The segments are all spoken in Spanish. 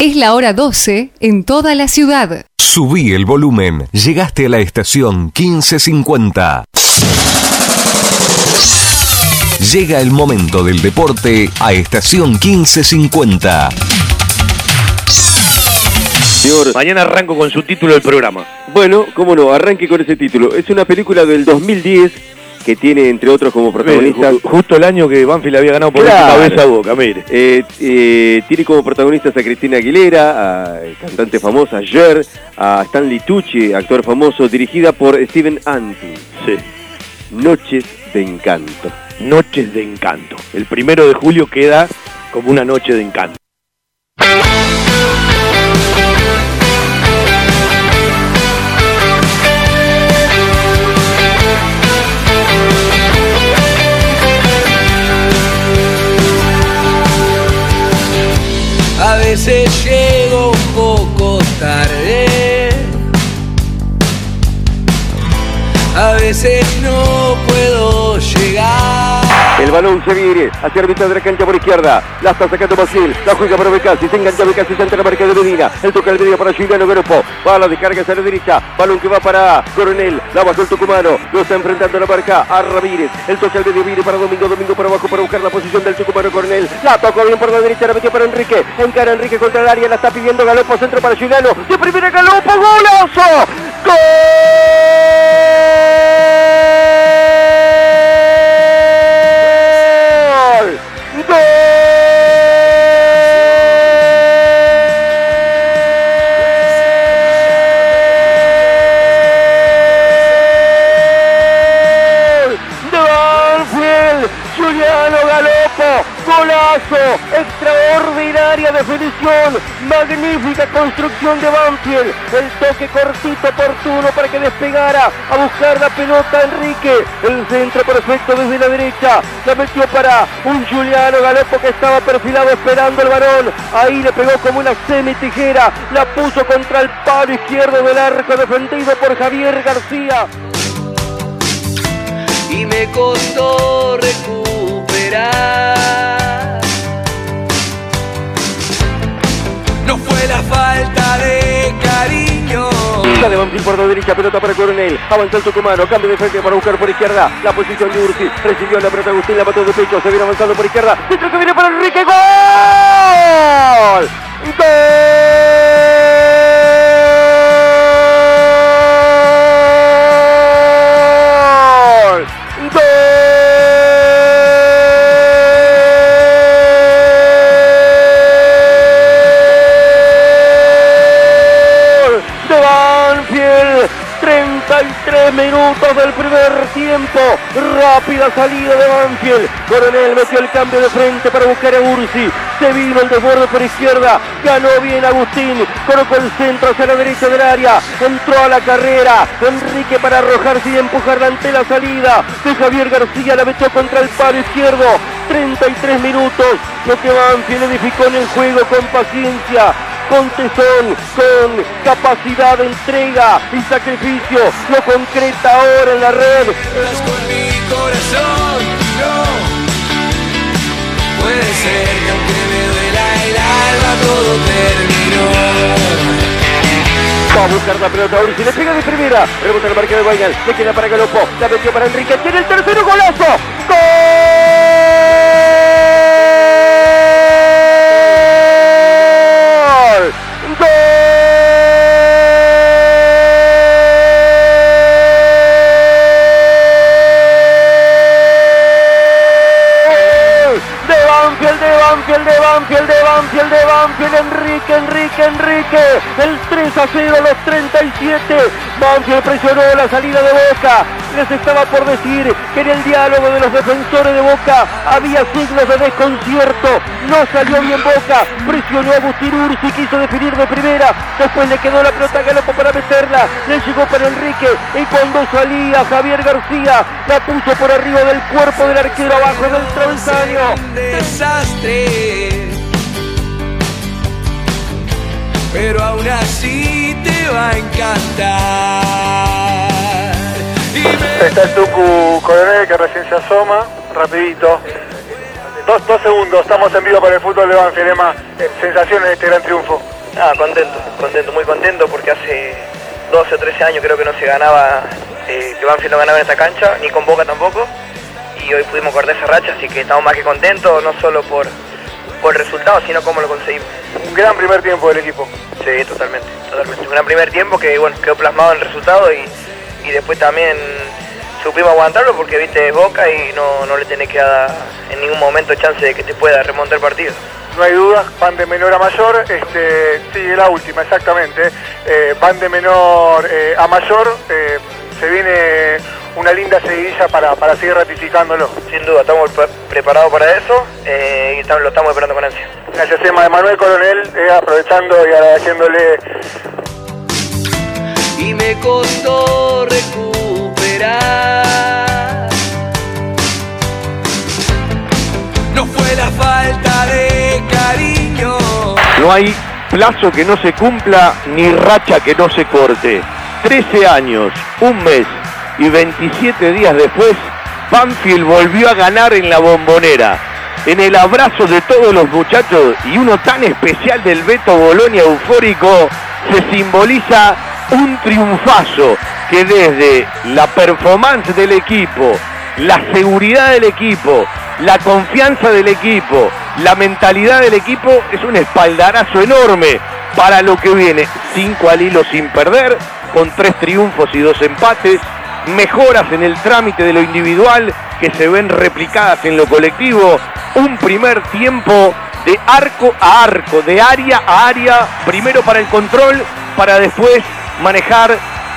Es la hora 12 en toda la ciudad. Subí el volumen. Llegaste a la estación 1550. Llega el momento del deporte a estación 1550. Señor, Mañana arranco con su título del programa. bueno, cómo no, arranque con ese título. Es una película del 2010 que tiene, entre otros, como protagonista... Ju- Justo el año que Banfield había ganado por Claro. última vez a Boca, mire. Eh, eh, tiene como protagonistas a Cristina Aguilera, a eh, cantante famosa, Jer, a Stanley Tucci, actor famoso, dirigida por Steven Antin. Sí. Noches de Encanto. Noches de encanto. El primero de julio queda como una noche de encanto. Veces llego un poco tarde. A veces no puedo llegar. El balón se viene hacia la mitad de la cancha por izquierda. La está sacando Basil. La juega para Becasi. Se engancha Becasi. Ante la marca de Medina. El toca el medio para Juliano Grupo. Va a la descarga hacia la derecha. Balón que va para Coronel. La bajó el tucumano. Lo está enfrentando la marca a Ramírez. El toca al medio viene para Domingo. Domingo para abajo para buscar la posición del tucumano Coronel. La tocó bien por la derecha. La metió para Enrique. Encara Enrique contra el área. La está pidiendo Galopo. Centro para Juliano. De primera Galopo. ¡Golazo! ¡Gol! Magnífica construcción de Banfield, el toque cortito oportuno para que despegara a buscar la pelota Enrique, el centro perfecto desde la derecha, la metió para un Juliano Galopo que estaba perfilado esperando el varón, ahí le pegó como una semi tijera, la puso contra el palo izquierdo del arco defendido por Javier García. y me costó recuperar. La falta de cariño. Banfield por la derecha, pelota para Coronel. Avanzó el tucumano, cambio de frente para buscar por izquierda. La posición de Ursi. Recibió la pelota Agustín, la mató de pecho. Se viene avanzando por izquierda. Centro que viene para Enrique. ¡Gol! ¡Gol! Rápida salida de Banfield. Coronel metió el cambio de frente para buscar a Ursi. Se vino el desborde por izquierda. Ganó bien Agustín. Colocó el centro hacia la derecha del área. Entró a la carrera. Enrique para arrojarse y empujarla ante la salida. De Javier García la metió contra el palo izquierdo. 33 minutos. Lo que Banfield edificó en el juego con paciencia con tesón, con capacidad de entrega y sacrificio, lo concreta ahora en la red. Corazón, no. Puede ser que aunque me duela el alma todo terminó. Va a buscar la pelota Ursi, le pega de primera, rebota la marca de Guaynal, le queda para Galopo, la metió para Enrique, tiene el tercero golazo. ¡Gol! Banfield, de Banfield, de Banfield, Enrique, Enrique, Enrique, el 3 a 0 a los 37, Banfield presionó la salida de Boca, les estaba por decir que en el diálogo de los defensores de Boca había signos de desconcierto, no salió bien Boca, presionó a Agustín Ursi, quiso definir de primera, después le quedó la pelota a Galopo para meterla, le llegó para Enrique, y cuando salía Javier García, la puso por arriba del cuerpo del arquero abajo del travesaño. Desastre. Pero aún así te va a encantar. Me Está el Tucu Coronel que recién se asoma, rapidito. Dos, dos segundos, estamos en vivo para el fútbol de Banfield, Emma. Eh, Sensaciones de este gran triunfo. Ah, contento, contento, muy contento porque hace 12 o 13 años creo que no se ganaba, eh, que Banfield no ganaba en esta cancha, ni con Boca tampoco. Y hoy pudimos cortar esa racha, así que estamos más que contentos, no solo por, por el resultado, sino cómo lo conseguimos. Un gran primer tiempo del equipo. Sí, totalmente, totalmente. Un gran primer tiempo que bueno, quedó plasmado en el resultado y, y después también supimos aguantarlo porque viste es Boca y no, no le tenés que dar en ningún momento chance de que te pueda remontar el partido. No hay dudas, van de menor a mayor, este, sigue la última, exactamente. Eh, van de menor eh, a mayor, eh, se viene una linda seguidilla para, para seguir ratificándolo. Sin duda, estamos pre- preparados para eso eh, y estamos- lo estamos esperando con ansia. Gracias Emma de Manuel Coronel, eh, aprovechando y agradeciéndole y me costó recuperar. No fue la falta de cariño. No hay plazo que no se cumpla ni racha que no se corte. 13 años, un mes y 27 días después, Banfield volvió a ganar en la bombonera. En el abrazo de todos los muchachos y uno tan especial del Beto Bolonia eufórico, se simboliza un triunfazo que desde la performance del equipo, la seguridad del equipo, la confianza del equipo, la mentalidad del equipo es un espaldarazo enorme para lo que viene. Cinco al hilo sin perder, con tres triunfos y dos empates, mejoras en el trámite de lo individual que se ven replicadas en lo colectivo, un primer tiempo de arco a arco, de área a área, primero para el control, para después manejar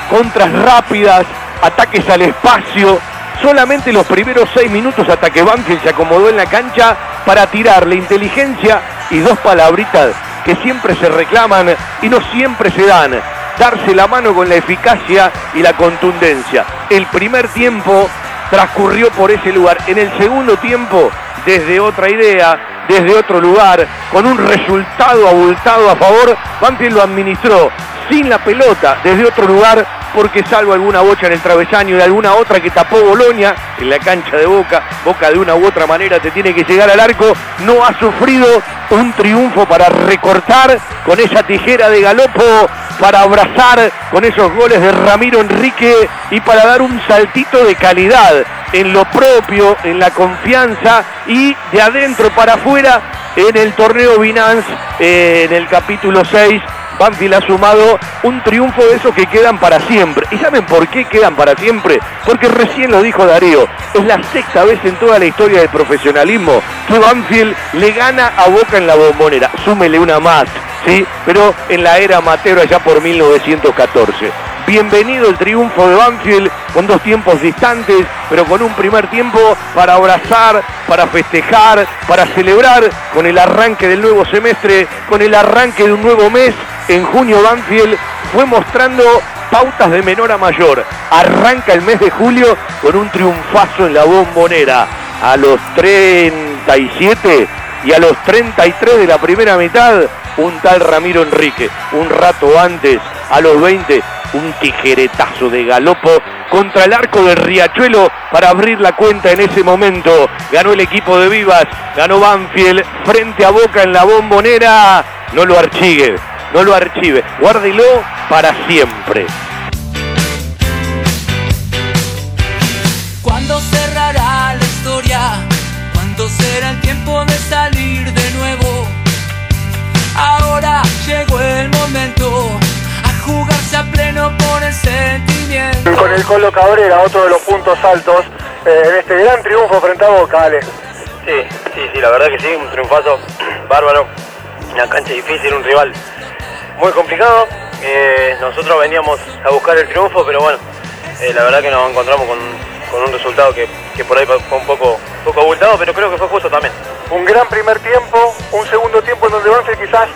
contras rápidas, ataques al espacio, solamente los primeros seis minutos hasta que Banfield se acomodó en la cancha para tirarle inteligencia y dos palabritas que siempre se reclaman y no siempre se dan. Darse la mano con la eficacia y la contundencia. El primer tiempo transcurrió por ese lugar. En el segundo tiempo, desde otra idea, desde otro lugar, con un resultado abultado a favor, Banfield lo administró sin la pelota, desde otro lugar, porque salvo alguna bocha en el travesaño y alguna otra que tapó Bolonia en la cancha de Boca, Boca de una u otra manera te tiene que llegar al arco, no ha sufrido un triunfo para recortar con esa tijera de galopo, para abrazar con esos goles de Ramiro Enrique y para dar un saltito de calidad en lo propio, en la confianza y de adentro para afuera en el torneo Binance, eh, en el capítulo 6, Banfield ha sumado un triunfo de esos que quedan para siempre. ¿Y saben por qué quedan para siempre? Porque recién lo dijo Darío, es la sexta vez en toda la historia del profesionalismo que Banfield le gana a Boca en la bombonera. Súmele una más, ¿sí? Pero en la era amateur allá por 1914. Bienvenido el triunfo de Banfield con dos tiempos distantes, pero con un primer tiempo para abrazar, para festejar, para celebrar con el arranque del nuevo semestre, con el arranque de un nuevo mes. En junio Banfield fue mostrando pautas de menor a mayor. Arranca el mes de julio con un triunfazo en la bombonera. A los 37 y a los 33 de la primera mitad, un tal Ramiro Enrique. Un rato antes, a los 20, un tijeretazo de galopo contra el arco del Riachuelo para abrir la cuenta en ese momento. Ganó el equipo de Vivas, ganó Banfield frente a Boca en la bombonera. No lo archive, no lo archive, guárdelo para siempre. ¿Cuándo cerrará la historia? ¿Cuándo será el tiempo de salir de nuevo? Ahora llegó el momento pleno por el sentimiento. con el Colo Cabrera, otro de los puntos altos eh, en este gran triunfo frente a Boca, Ale. Sí, sí, sí, la verdad que sí, un triunfazo bárbaro. Una cancha difícil, un rival muy complicado. Eh, nosotros veníamos a buscar el triunfo, pero bueno, eh, la verdad que nos encontramos con, con un resultado que, que por ahí fue un poco, poco abultado, pero creo que fue justo también. Un gran primer tiempo, un segundo tiempo en donde Banfield quizás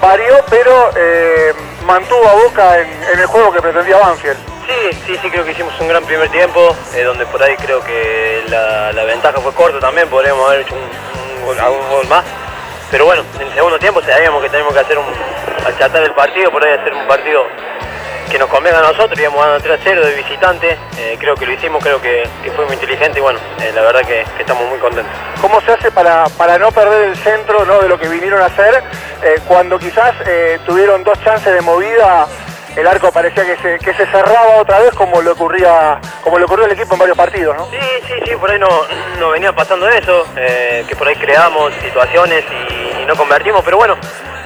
varió, pero eh, mantuvo a Boca en, en el juego que pretendía Banfield. Sí, sí, sí, creo que hicimos un gran primer tiempo, eh, donde por ahí creo que la, la ventaja fue corta también, podríamos haber hecho un, un gol, algún gol más. Pero bueno, en el segundo tiempo sabíamos que teníamos que hacer un, achatar el partido, por ahí hacer un partido que nos convenga a nosotros, íbamos ganando 3 a 0 de visitante, eh, creo que lo hicimos, creo que, que fue muy inteligente y bueno, eh, la verdad que, que estamos muy contentos. ¿Cómo se hace para, para no perder el centro ¿no? de lo que vinieron a hacer eh, cuando quizás tuvieron dos chances de movida, el arco parecía que se, que se cerraba otra vez como le ocurría como le ocurrió al equipo en varios partidos, ¿no? Sí, sí, sí, por ahí no, no venía pasando eso, que por ahí creamos situaciones y, y no convertimos, pero bueno,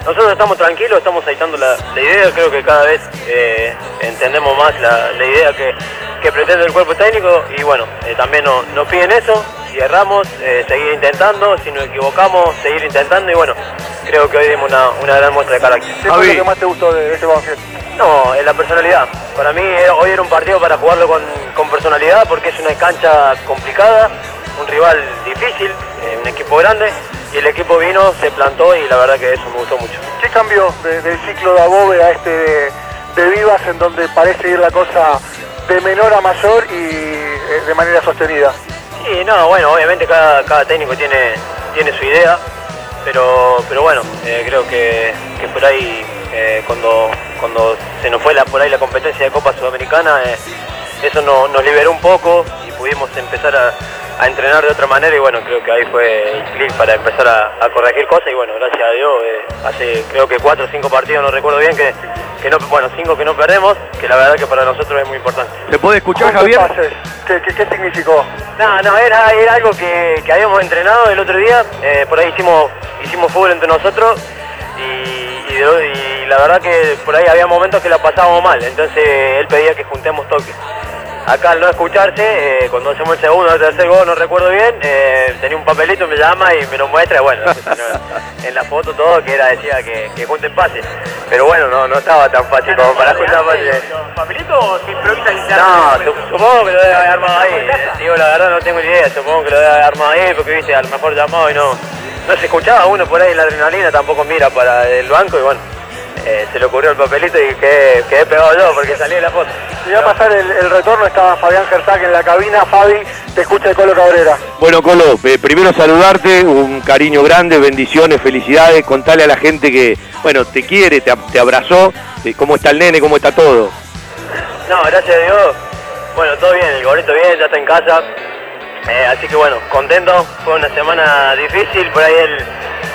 nosotros estamos tranquilos, estamos aceitando la, la idea, creo que cada vez eh, entendemos más la, la idea que, que pretende el cuerpo técnico y bueno, eh, también nos, piden eso, si erramos, eh, seguir intentando, si nos equivocamos, seguir intentando y bueno, creo que hoy dimos una, una gran muestra de carácter. ¿Qué fue lo que más te gustó de, este Banfield? No, en la personalidad. Para mí hoy era un partido para jugarlo con, con personalidad porque es una cancha complicada, un rival difícil, eh, un equipo grande y el equipo vino, se plantó y la verdad que eso me gustó mucho. ¿Qué cambió de- del ciclo de Above a este de, de Vivas en donde parece ir la cosa de menor a mayor y eh, de manera sostenida? Sí, no, bueno, obviamente cada, cada técnico tiene, tiene su idea, pero, pero bueno, eh, creo que, que por ahí, eh, cuando, cuando se nos fue la, por ahí la competencia de Copa Sudamericana, eh, eso no- nos liberó un poco y pudimos empezar a, a entrenar de otra manera y bueno, creo que ahí fue el clic para empezar a, a corregir cosas y bueno, gracias a Dios, eh, hace creo que cuatro o cinco partidos, no recuerdo bien, que, que no, bueno, cinco que no perdemos, que la verdad que para nosotros es muy importante. ¿Se puede escuchar, ¿Cómo Javier? pases? ¿Qué, qué, qué significó? No, no, era, era algo que, que habíamos entrenado el otro día, eh, por ahí hicimos, hicimos fútbol entre nosotros y, y de- y la verdad que por ahí había momentos que la pasábamos mal, entonces él pedía que juntemos toques. Acá al no escucharse, eh, cuando hacemos el segundo o el tercer gol, no recuerdo bien, eh, tenía un papelito, me llama y me lo muestra, y bueno, en la foto todo que era decía que, que junten pases, pero bueno, no, no estaba tan fácil como para juntar pases. ¿Papelitos se improvisan No, su- supongo que lo debe haber armado ahí. eh, Digo, la verdad no tengo ni idea. Supongo que lo debe haber armado ahí porque, viste, a lo mejor llamado y no, no se escuchaba uno por ahí la adrenalina, tampoco mira para el banco y bueno, eh, se le ocurrió el papelito y quedé, quedé pegado yo porque salí de la foto. Va a pasar el, el retorno, estaba Fabián Gertag en la cabina. Fabi, te escucha de Colo Cabrera. Bueno, Colo, eh, primero saludarte, un cariño grande, bendiciones, felicidades, contale a la gente que, bueno, te quiere, te, ab- te abrazó, eh, cómo está el nene, cómo está todo. No, gracias a Dios. Bueno, todo bien, el gorrito bien, ya está en casa. Eh, así que bueno, contento. Fue una semana difícil, por ahí él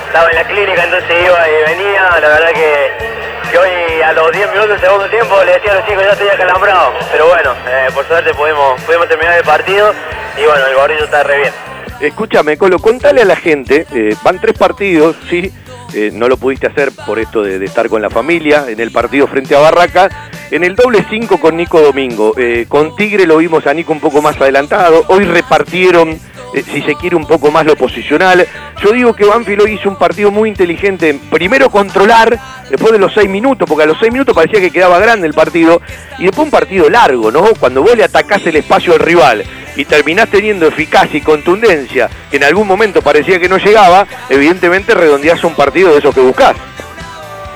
estaba en la clínica, entonces iba y venía. La verdad que, hoy a los 10 minutos del segundo tiempo le decía a los chicos ya estoy acalambrado. Pero bueno, eh, por suerte pudimos, pudimos terminar el partido y bueno, el gorrito está re bien. Escúchame, Colo, contale a la gente, eh, van tres partidos, sí, eh, no lo pudiste hacer por esto de, estar con la familia, en el partido frente a Barraca, en el doble 5 con Nico Domingo, con Tigre lo vimos a Nico un poco más adelantado, hoy repartieron, eh, si se quiere, un poco más lo posicional. Yo digo que Banfield hoy hizo un partido muy inteligente, en primero controlar, después de los seis minutos, porque a los seis minutos parecía que quedaba grande el partido, y después un partido largo, ¿no? Cuando vos le atacás el espacio al rival y terminás teniendo eficacia y contundencia, que en algún momento parecía que no llegaba, evidentemente redondeás un partido de esos que buscás.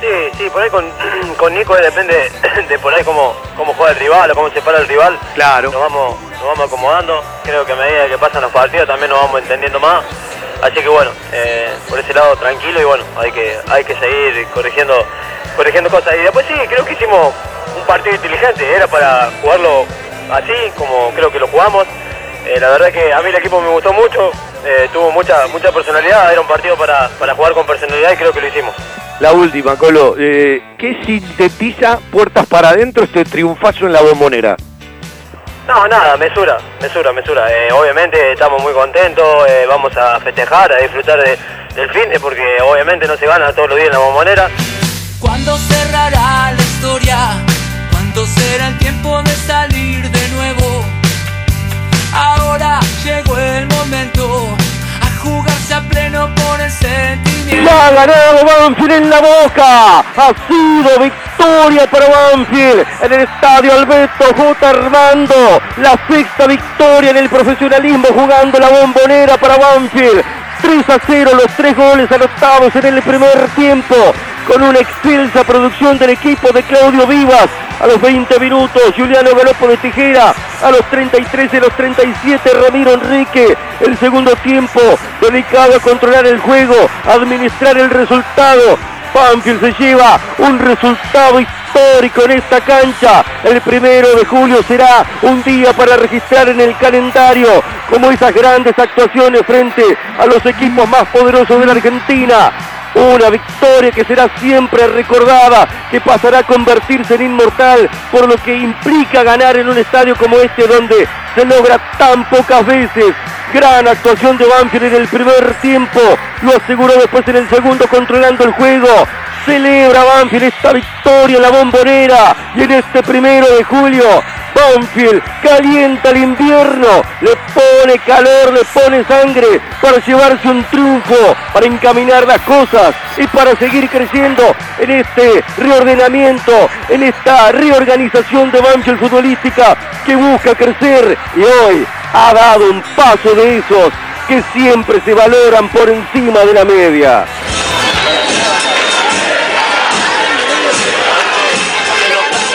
Sí, sí, por ahí con, con Nico depende de por ahí cómo, cómo juega el rival o cómo se para el rival. Claro. Nos vamos, nos vamos acomodando. Creo que a medida que pasan los partidos también nos vamos entendiendo más. Así que bueno, eh, por ese lado tranquilo y bueno, hay que, hay que seguir corrigiendo, corrigiendo cosas. Y después sí, creo que hicimos un partido inteligente, era para jugarlo así como creo que lo jugamos. Eh, la verdad que a mí el equipo me gustó mucho, eh, tuvo mucha, mucha personalidad, era un partido para, para jugar con personalidad y creo que lo hicimos. La última, Colo, ¿qué sintetiza puertas para adentro este triunfazo en la bombonera? No, nada, mesura, mesura, mesura. Eh, obviamente estamos muy contentos, eh, vamos a festejar, a disfrutar de- del fin, de porque obviamente no se gana todos los días en la bombonera. ¿Cuándo cerrará la historia? ¿Cuándo será el tiempo de salir de nuevo? Ahora llegó el momento jugarse a pleno ha ganado Banfield en la boca. Ha sido victoria para Banfield en el estadio Alberto J. Armando. La sexta victoria en el profesionalismo jugando la bombonera para Banfield. 3 a 0 los tres goles anotados en el primer tiempo con una excelsa producción del equipo de Claudio Vivas. A los 20 minutos, Juliano Galopo de Tijera. A los 33 y los 37, Ramiro Enrique. El segundo tiempo, dedicado a controlar el juego, administrar el resultado. Banfield se lleva un resultado histórico en esta cancha. El primero de julio será un día para registrar en el calendario como esas grandes actuaciones frente a los equipos más poderosos de la Argentina. Una victoria que será siempre recordada, que pasará a convertirse en inmortal, por lo que implica ganar en un estadio como este donde se logra tan pocas veces. Gran actuación de Banfield en el primer tiempo, lo aseguró después en el segundo controlando el juego. Celebra Banfield esta victoria en la bombonera y en este primero de julio Banfield calienta el invierno, le pone calor, le pone sangre para llevarse un triunfo, para encaminar las cosas y para seguir creciendo en este reordenamiento, en esta reorganización de Banfield futbolística que busca crecer y hoy ha dado un paso de esos que siempre se valoran por encima de la media.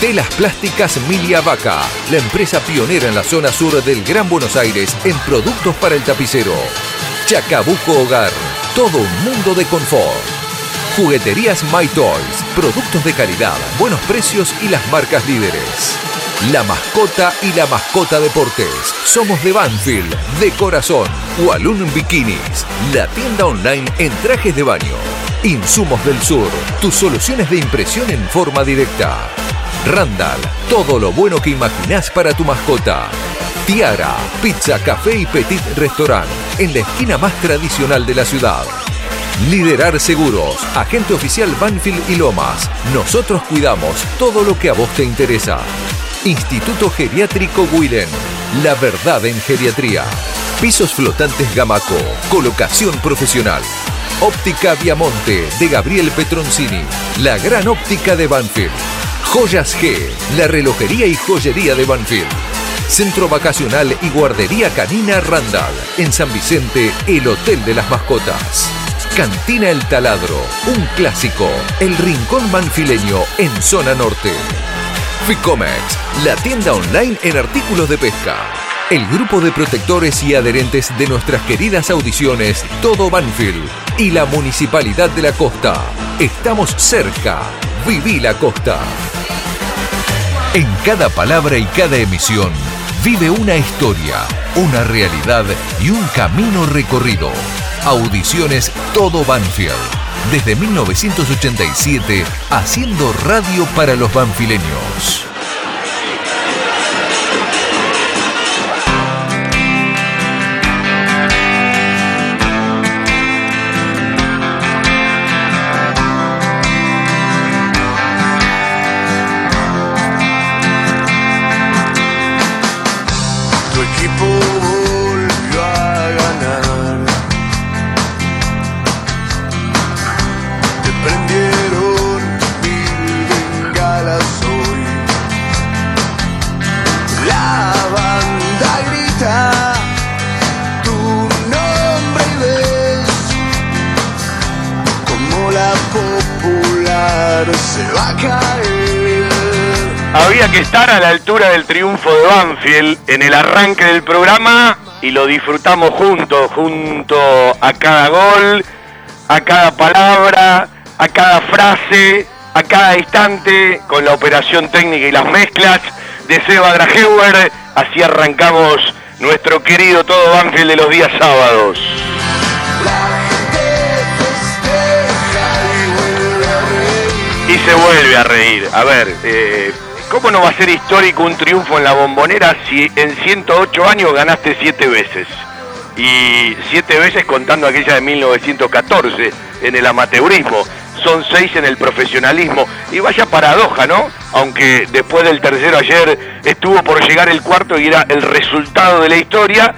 Telas Plásticas Milia Vaca, la empresa pionera en la zona sur del Gran Buenos Aires en productos para el tapicero. Chacabuco Hogar, todo un mundo de confort. Jugueterías My Toys, productos de calidad, buenos precios y las marcas líderes. La mascota y la mascota deportes. Somos de Banfield, de corazón. Walloon Bikinis, la tienda online en trajes de baño. Insumos del Sur, tus soluciones de impresión en forma directa. Randall, todo lo bueno que imaginás para tu mascota. Tiara, pizza, café y petit restaurant, en la esquina más tradicional de la ciudad. Liderar Seguros, agente oficial Banfield y Lomas. Nosotros cuidamos todo lo que a vos te interesa. Instituto Geriátrico Guiden, la verdad en geriatría. Pisos flotantes Gamaco, colocación profesional. Óptica Viamonte de Gabriel Petroncini, la gran óptica de Banfield. Joyas G, la relojería y joyería de Banfield. Centro Vacacional y Guardería Canina Randall. En San Vicente, el Hotel de las Mascotas. Cantina El Taladro, un clásico. El Rincón Banfileño en Zona Norte. Ficomex, la tienda online en artículos de pesca. El grupo de protectores y adherentes de nuestras queridas audiciones Todo Banfield y la Municipalidad de la Costa. Estamos cerca. Viví la Costa. En cada palabra y cada emisión vive una historia, una realidad y un camino recorrido. Audiciones Todo Banfield. Desde 1987, haciendo radio para los banfileños. Estar a la altura del triunfo de Banfield en el arranque del programa y lo disfrutamos juntos, junto a cada gol, a cada palabra, a cada frase, a cada instante, con la operación técnica y las mezclas de Seba Drageuer. Así arrancamos nuestro querido todo Banfield de los días sábados. Y se vuelve a reír. A ver, eh, ¿cómo no va a ser histórico un triunfo en la bombonera si en 108 años ganaste 7 veces? Y 7 veces contando aquella de 1914 en el amateurismo. Son 6 en el profesionalismo. Y vaya paradoja, ¿no? Aunque después del tercero ayer estuvo por llegar el cuarto y era el resultado de la historia,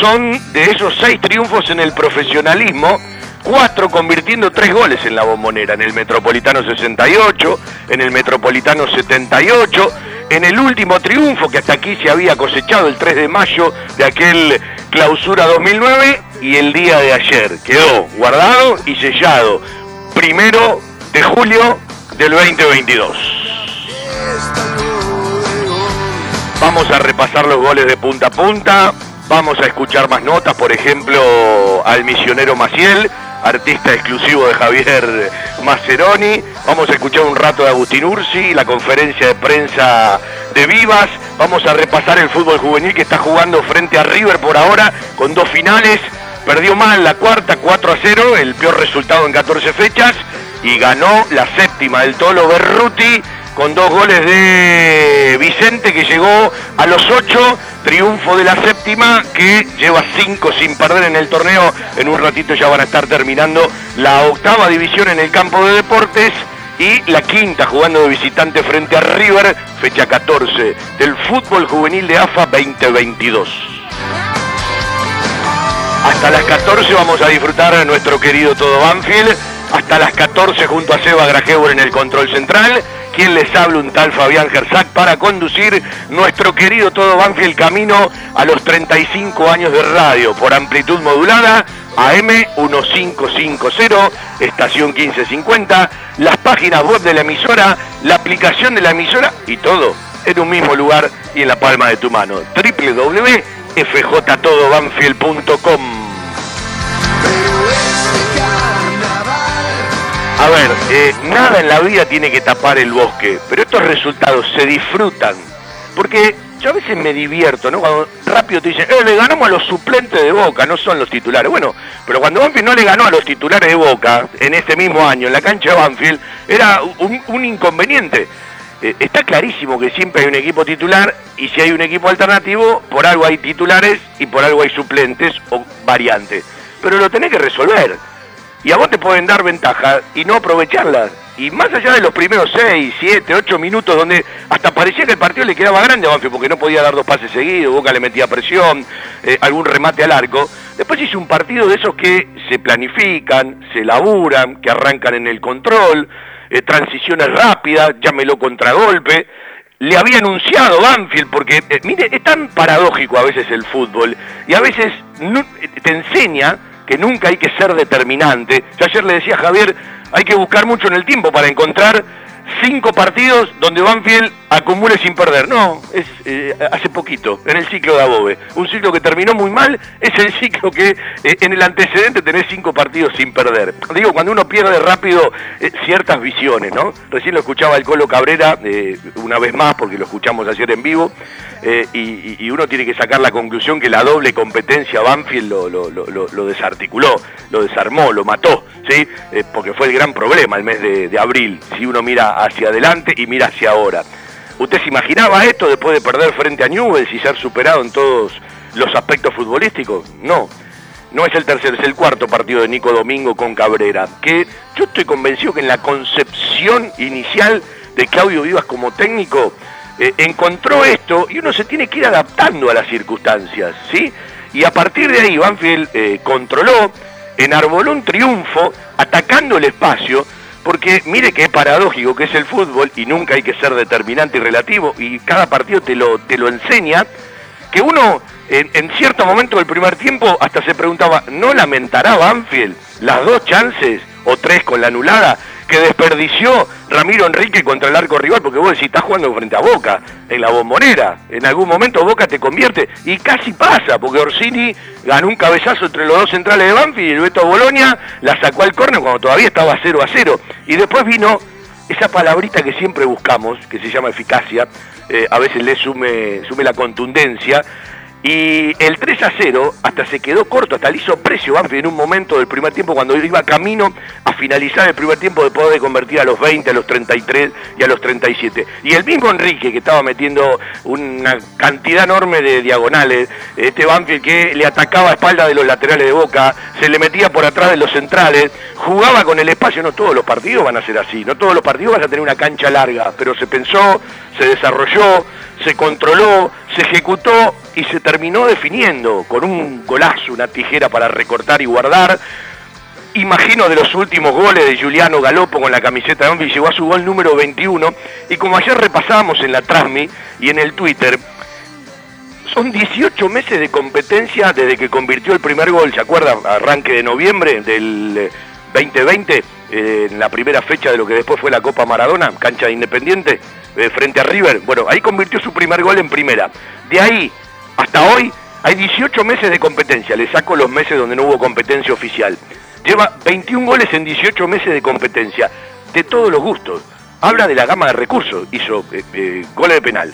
son de esos 6 triunfos en el profesionalismo cuatro convirtiendo tres goles en la bombonera, en el Metropolitano 68, en el Metropolitano 78, en el último triunfo que hasta aquí se había cosechado el 3 de mayo de aquel clausura 2009 y el día de ayer. Quedó guardado y sellado. Primero de julio del 2022. Vamos a repasar los goles de punta a punta, vamos a escuchar más notas, por ejemplo, al misionero Maciel, artista exclusivo de Javier Maceroni. Vamos a escuchar un rato de Agustín Ursi, la conferencia de prensa de Vivas. Vamos a repasar el fútbol juvenil que está jugando frente a River por ahora con dos finales. Perdió mal la cuarta, 4 a 0, el peor resultado en 14 fechas. Y ganó la séptima del Tolo Berruti con dos goles de Vicente que llegó a los ocho, triunfo de la séptima que lleva cinco sin perder en el torneo, en un ratito ya van a estar terminando la octava división en el campo de deportes y la quinta jugando de visitante frente a River, fecha 14 del fútbol juvenil de AFA 2022. Hasta las 14 vamos a disfrutar a nuestro querido Todo Banfield. Hasta las 14 junto a Seba Grajever en el control central quien les habla un tal Fabián Gersac para conducir nuestro querido todo Banfield camino a los 35 años de radio por amplitud modulada AM 1550, estación 1550, las páginas web de la emisora, la aplicación de la emisora y todo en un mismo lugar y en la palma de tu mano. www.fjtodobanfield.com A ver, eh, nada en la vida tiene que tapar el bosque, pero estos resultados se disfrutan. Porque yo a veces me divierto, ¿no? Cuando rápido te dicen, eh, le ganamos a los suplentes de Boca, no son los titulares. Bueno, pero cuando Banfield no le ganó a los titulares de Boca en este mismo año, en la cancha de Banfield, era un, inconveniente. Eh, está clarísimo que siempre hay un equipo titular y si hay un equipo alternativo, por algo hay titulares y por algo hay suplentes o variantes. Pero lo tenés que resolver y a vos te pueden dar ventaja y no aprovecharla. Y más allá de los primeros 6, 7, 8 minutos donde hasta parecía que el partido le quedaba grande a Banfield porque no podía dar dos pases seguidos, Boca le metía presión, eh, algún remate al arco. Después hizo un partido de esos que se planifican, se laburan, que arrancan en el control, eh, transiciones rápidas, llámelo contragolpe. Le había anunciado Banfield porque, eh, mire, es tan paradójico a veces el fútbol y a veces te enseña que nunca hay que ser determinante. Yo ayer le decía a Javier, hay que buscar mucho en el tiempo para encontrar cinco partidos donde Banfield acumule sin perder. No, es eh, hace poquito, en el ciclo de Abobe. Un ciclo que terminó muy mal, es el ciclo que eh, en el antecedente tenés cinco partidos sin perder. Digo, cuando uno pierde rápido eh, ciertas visiones, ¿no? Recién lo escuchaba el Colo Cabrera, una vez más, porque lo escuchamos ayer en vivo, y, uno tiene que sacar la conclusión que la doble competencia Banfield lo, desarticuló, lo desarmó, lo mató, ¿sí? porque fue el gran problema el mes de abril, si uno mira hacia adelante y mira hacia ahora. ¿Usted se imaginaba esto después de perder frente a Newell's y ser superado en todos los aspectos futbolísticos? No. No es el tercer, es el cuarto partido de Nico Domingo con Cabrera. Que yo estoy convencido que en la concepción inicial de Claudio Vivas como técnico eh, encontró esto y uno se tiene que ir adaptando a las circunstancias, ¿sí? Y a partir de ahí Banfield eh, controló, enarboló un triunfo, atacando el espacio, porque mire que es paradójico que es el fútbol y nunca hay que ser determinante y relativo y cada partido te lo, te lo enseña, que uno en, en cierto momento del primer tiempo hasta se preguntaba, ¿no lamentará Banfield las dos chances o tres con la anulada que desperdició Ramiro Enrique contra el arco rival, porque vos decís, estás jugando frente a Boca, en la bombonera, en algún momento Boca te convierte, y casi pasa, porque Orsini ganó un cabezazo entre los dos centrales de Banfield y el Beto Bolonia la sacó al córner cuando todavía estaba 0 a 0, y después vino esa palabrita que siempre buscamos, que se llama eficacia, eh, a veces le sume, sume la contundencia, y el 3 a 0 hasta se quedó corto, hasta le hizo precio Banfield en un momento del primer tiempo cuando iba camino a finalizar el primer tiempo de poder convertir a los 20, a los 33 y a los 37. Y el mismo Enrique que estaba metiendo una cantidad enorme de diagonales, este Banfield que le atacaba a espalda de los laterales de Boca, se le metía por atrás de los centrales, jugaba con el espacio, no todos los partidos van a ser así, no todos los partidos van a tener una cancha larga, pero se pensó, se desarrolló, se controló, se ejecutó y se terminó definiendo con un golazo, una tijera para recortar y guardar. Imagino de los últimos goles de Juliano Galopo con la camiseta de Banfield, llegó a su gol número 21 y como ayer repasábamos en la Transmi y en el Twitter, son 18 meses de competencia desde que convirtió el primer gol, ¿se acuerdan? Arranque de noviembre del 2020 eh, en la primera fecha de lo que después fue la Copa Maradona, cancha de Independiente, eh, frente a River. Bueno, ahí convirtió su primer gol en primera. De ahí hasta hoy hay 18 meses de competencia, le saco los meses donde no hubo competencia oficial. Lleva 21 goles en 18 meses de competencia, de todos los gustos. Habla de la gama de recursos, hizo eh, eh, goles de penal,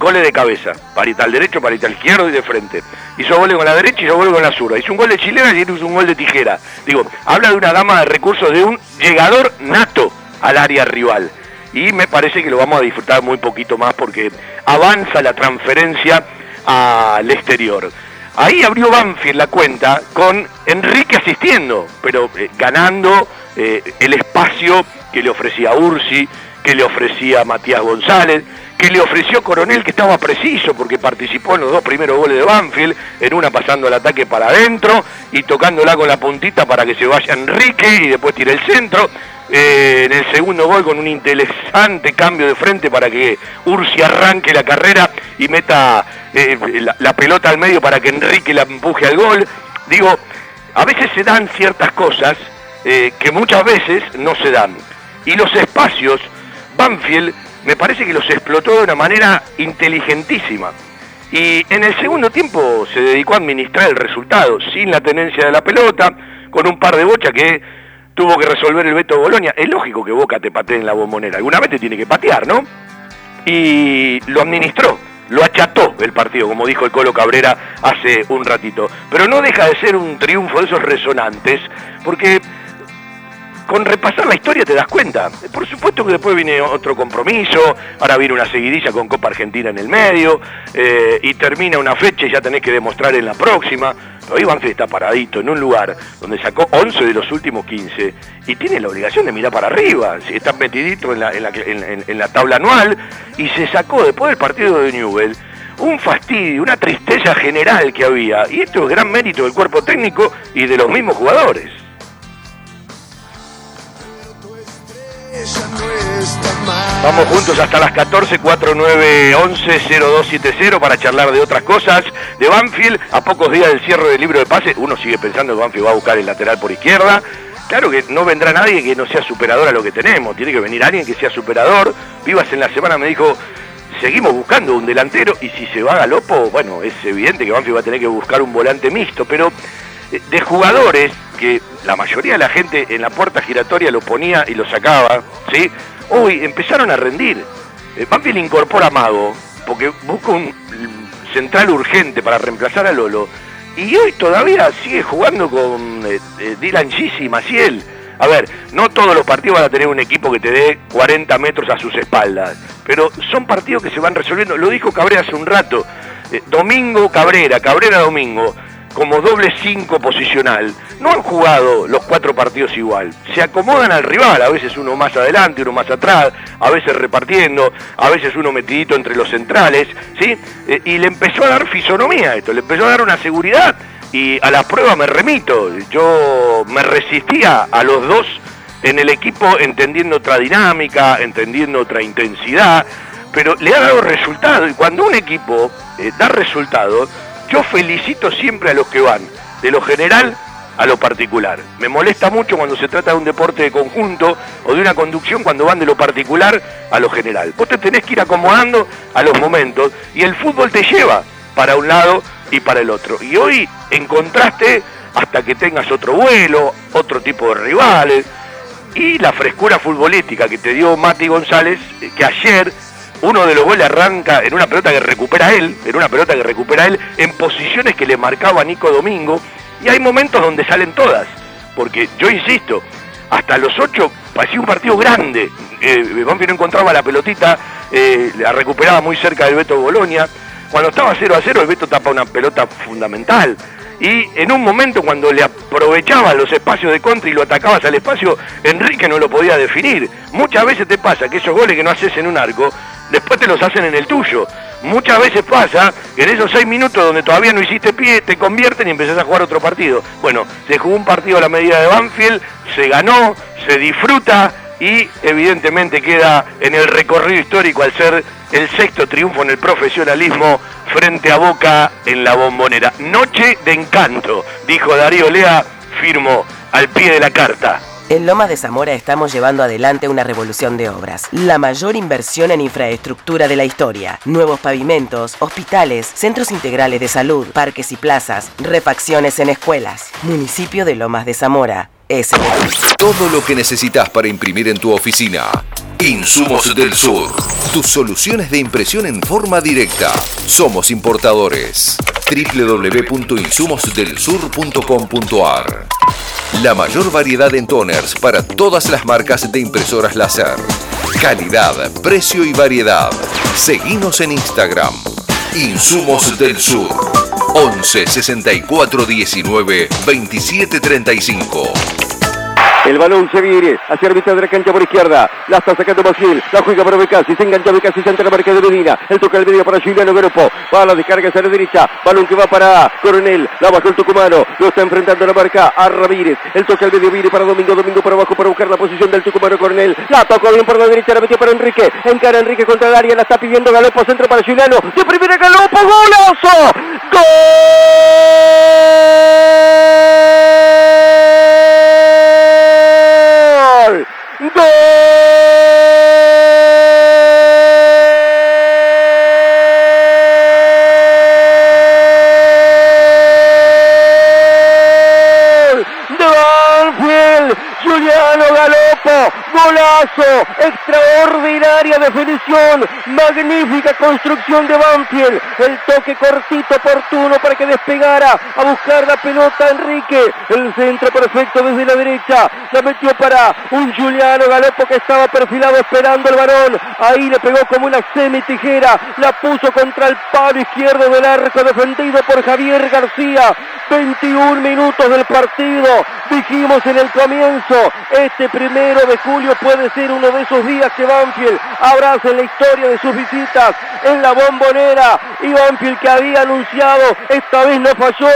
goles de cabeza, parita al derecho, parita al izquierdo y de frente. Hizo goles con la derecha y hizo goles con la zurda. Hizo un gol de chilena y hizo un gol de tijera. Digo, habla de una gama de recursos de un llegador nato al área rival. Y me parece que lo vamos a disfrutar muy poquito más porque avanza la transferencia al exterior. Ahí abrió Banfield la cuenta con Enrique asistiendo, pero eh, ganando eh, el espacio que le ofrecía Ursi, que le ofrecía Matías González, que le ofreció Coronel, que estaba preciso porque participó en los dos primeros goles de Banfield, en una pasando el ataque para adentro y tocándola con la puntita para que se vaya Enrique y después tire el centro. Eh, en el segundo gol con un interesante cambio de frente para que Ursi arranque la carrera y meta eh, la, pelota al medio para que Enrique la empuje al gol. Digo, a veces se dan ciertas cosas eh, que muchas veces no se dan. Y los espacios, Banfield me parece que los explotó de una manera inteligentísima. Y en el segundo tiempo se dedicó a administrar el resultado, sin la tenencia de la pelota, con un par de bochas que tuvo que resolver el Beto Bolonia. Es lógico que Boca te patee en la bombonera, alguna vez te tiene que patear, ¿no? Y lo administró, lo acható el partido, como dijo el Colo Cabrera hace un ratito. Pero no deja de ser un triunfo de esos resonantes, porque con repasar la historia te das cuenta. Por supuesto que después viene otro compromiso, ahora viene una seguidilla con Copa Argentina en el medio, eh, y termina una fecha y ya tenés que demostrar en la próxima. Pero Banfield está paradito en un lugar donde sacó 11 de los últimos 15 y tiene la obligación de mirar para arriba. Está metidito en la, en la- en la tabla anual y se sacó después del partido de Newell un fastidio, una tristeza general que había. Y esto es gran mérito del cuerpo técnico y de los mismos jugadores. Vamos juntos hasta las 14, 49, 11, 0270 para charlar de otras cosas. De Banfield, a pocos días del cierre del libro de pase, uno sigue pensando que Banfield va a buscar el lateral por izquierda. Claro que no vendrá nadie que no sea superador a lo que tenemos, tiene que venir alguien que sea superador. Vivas en la semana me dijo, seguimos buscando un delantero y si se va Galopo, bueno, es evidente que Banfield va a tener que buscar un volante mixto, pero eh, de jugadores que la mayoría de la gente en la puerta giratoria lo ponía y lo sacaba, ¿sí? Hoy empezaron a rendir. Eh, Banfield incorpora a Mago porque busca un central urgente para reemplazar a Lolo y hoy todavía sigue jugando con eh, eh, Dylan y Maciel. A ver, no todos los partidos van a tener un equipo que te dé 40 metros a sus espaldas, pero son partidos que se van resolviendo. Lo dijo Cabrera hace un rato. Eh, Domingo Cabrera, Cabrera Domingo, como doble 5 posicional, no han jugado los cuatro partidos igual. Se acomodan al rival, a veces uno más adelante, uno más atrás, a veces repartiendo, a veces uno metidito entre los centrales, ¿sí? Eh, y le empezó a dar fisonomía a esto, le empezó a dar una seguridad y a la prueba me remito. Yo me resistía a los dos en el equipo entendiendo otra dinámica, entendiendo otra intensidad, pero le ha dado resultado y cuando un equipo eh, da resultado, yo felicito siempre a los que van, de lo general a lo particular. Me molesta mucho cuando se trata de un deporte de conjunto o de una conducción cuando van de lo particular a lo general. Vos te tenés que ir acomodando a los momentos y el fútbol te lleva para un lado y para el otro. Y hoy encontraste hasta que tengas otro vuelo, otro tipo de rivales y la frescura futbolística que te dio Mati González, eh, que ayer uno de los goles arranca en una pelota que recupera él, en una pelota que recupera él, en posiciones que le marcaba Nico Domingo, y hay momentos donde salen todas, porque yo insisto, hasta los ocho parecía un partido grande, eh, no encontraba la pelotita, eh, la recuperaba muy cerca del Beto Bolonia, cuando estaba 0 a 0 el Beto tapa una pelota fundamental, y en un momento cuando le aprovechaba los espacios de contra y lo atacabas al espacio, Enrique no lo podía definir. Muchas veces te pasa que esos goles que no haces en un arco, después te los hacen en el tuyo. Muchas veces pasa que en esos seis minutos donde todavía no hiciste pie, te convierten y empezás a jugar otro partido. Bueno, se jugó un partido a la medida de Banfield, se ganó, se disfruta y evidentemente queda en el recorrido histórico al ser el sexto triunfo en el profesionalismo frente a Boca en la bombonera. Noche de encanto, dijo Darío Lea, firmo al pie de la carta. En Lomas de Zamora estamos llevando adelante una revolución de obras. La mayor inversión en infraestructura de la historia. Nuevos pavimentos, hospitales, centros integrales de salud, parques y plazas, refacciones en escuelas. Municipio de Lomas de Zamora. SLT. Todo lo que necesitas para imprimir en tu oficina. Insumos del Sur. Tus soluciones de impresión en forma directa. Somos importadores. www.insumosdelsur.com.ar La mayor variedad en toners para todas las marcas de impresoras láser. Calidad, precio y variedad. Seguimos en Instagram. Insumos del Sur. 11 64 19 27 35. El balón se viene hacia la mitad de la cancha por izquierda. La está sacando Maciel. La juega para Becasi. Se engancha Becasi. Ante la marca de Medina. El toca el medio para Juliano Grupo. Va a la descarga hacia la derecha. Balón que va para Coronel. La baja el tucumano. Lo está enfrentando la marca a Ramírez. El toca el medio viene para Domingo. Domingo para abajo para buscar la posición del tucumano Coronel. La tocó bien por la derecha. La metió para Enrique. Encara Enrique contra el área. La está pidiendo Galopo. Centro para Juliano. De primera Galopo. ¡Golazo! ¡Gol! ¡Gol! Extraordinaria definición, magnífica construcción de Banfield, el toque cortito, oportuno para que despegara a buscar la pelota Enrique, el centro perfecto desde la derecha, la metió para un Juliano Galopo que estaba perfilado esperando el varón, ahí le pegó como una semi tijera, la puso contra el palo izquierdo del arco defendido por Javier García, 21 minutos del partido, dijimos en el comienzo, este primero de julio puede ser uno de esos días que Banfield abraza en la historia de sus visitas en la bombonera. Y Banfield que había anunciado esta vez no falló,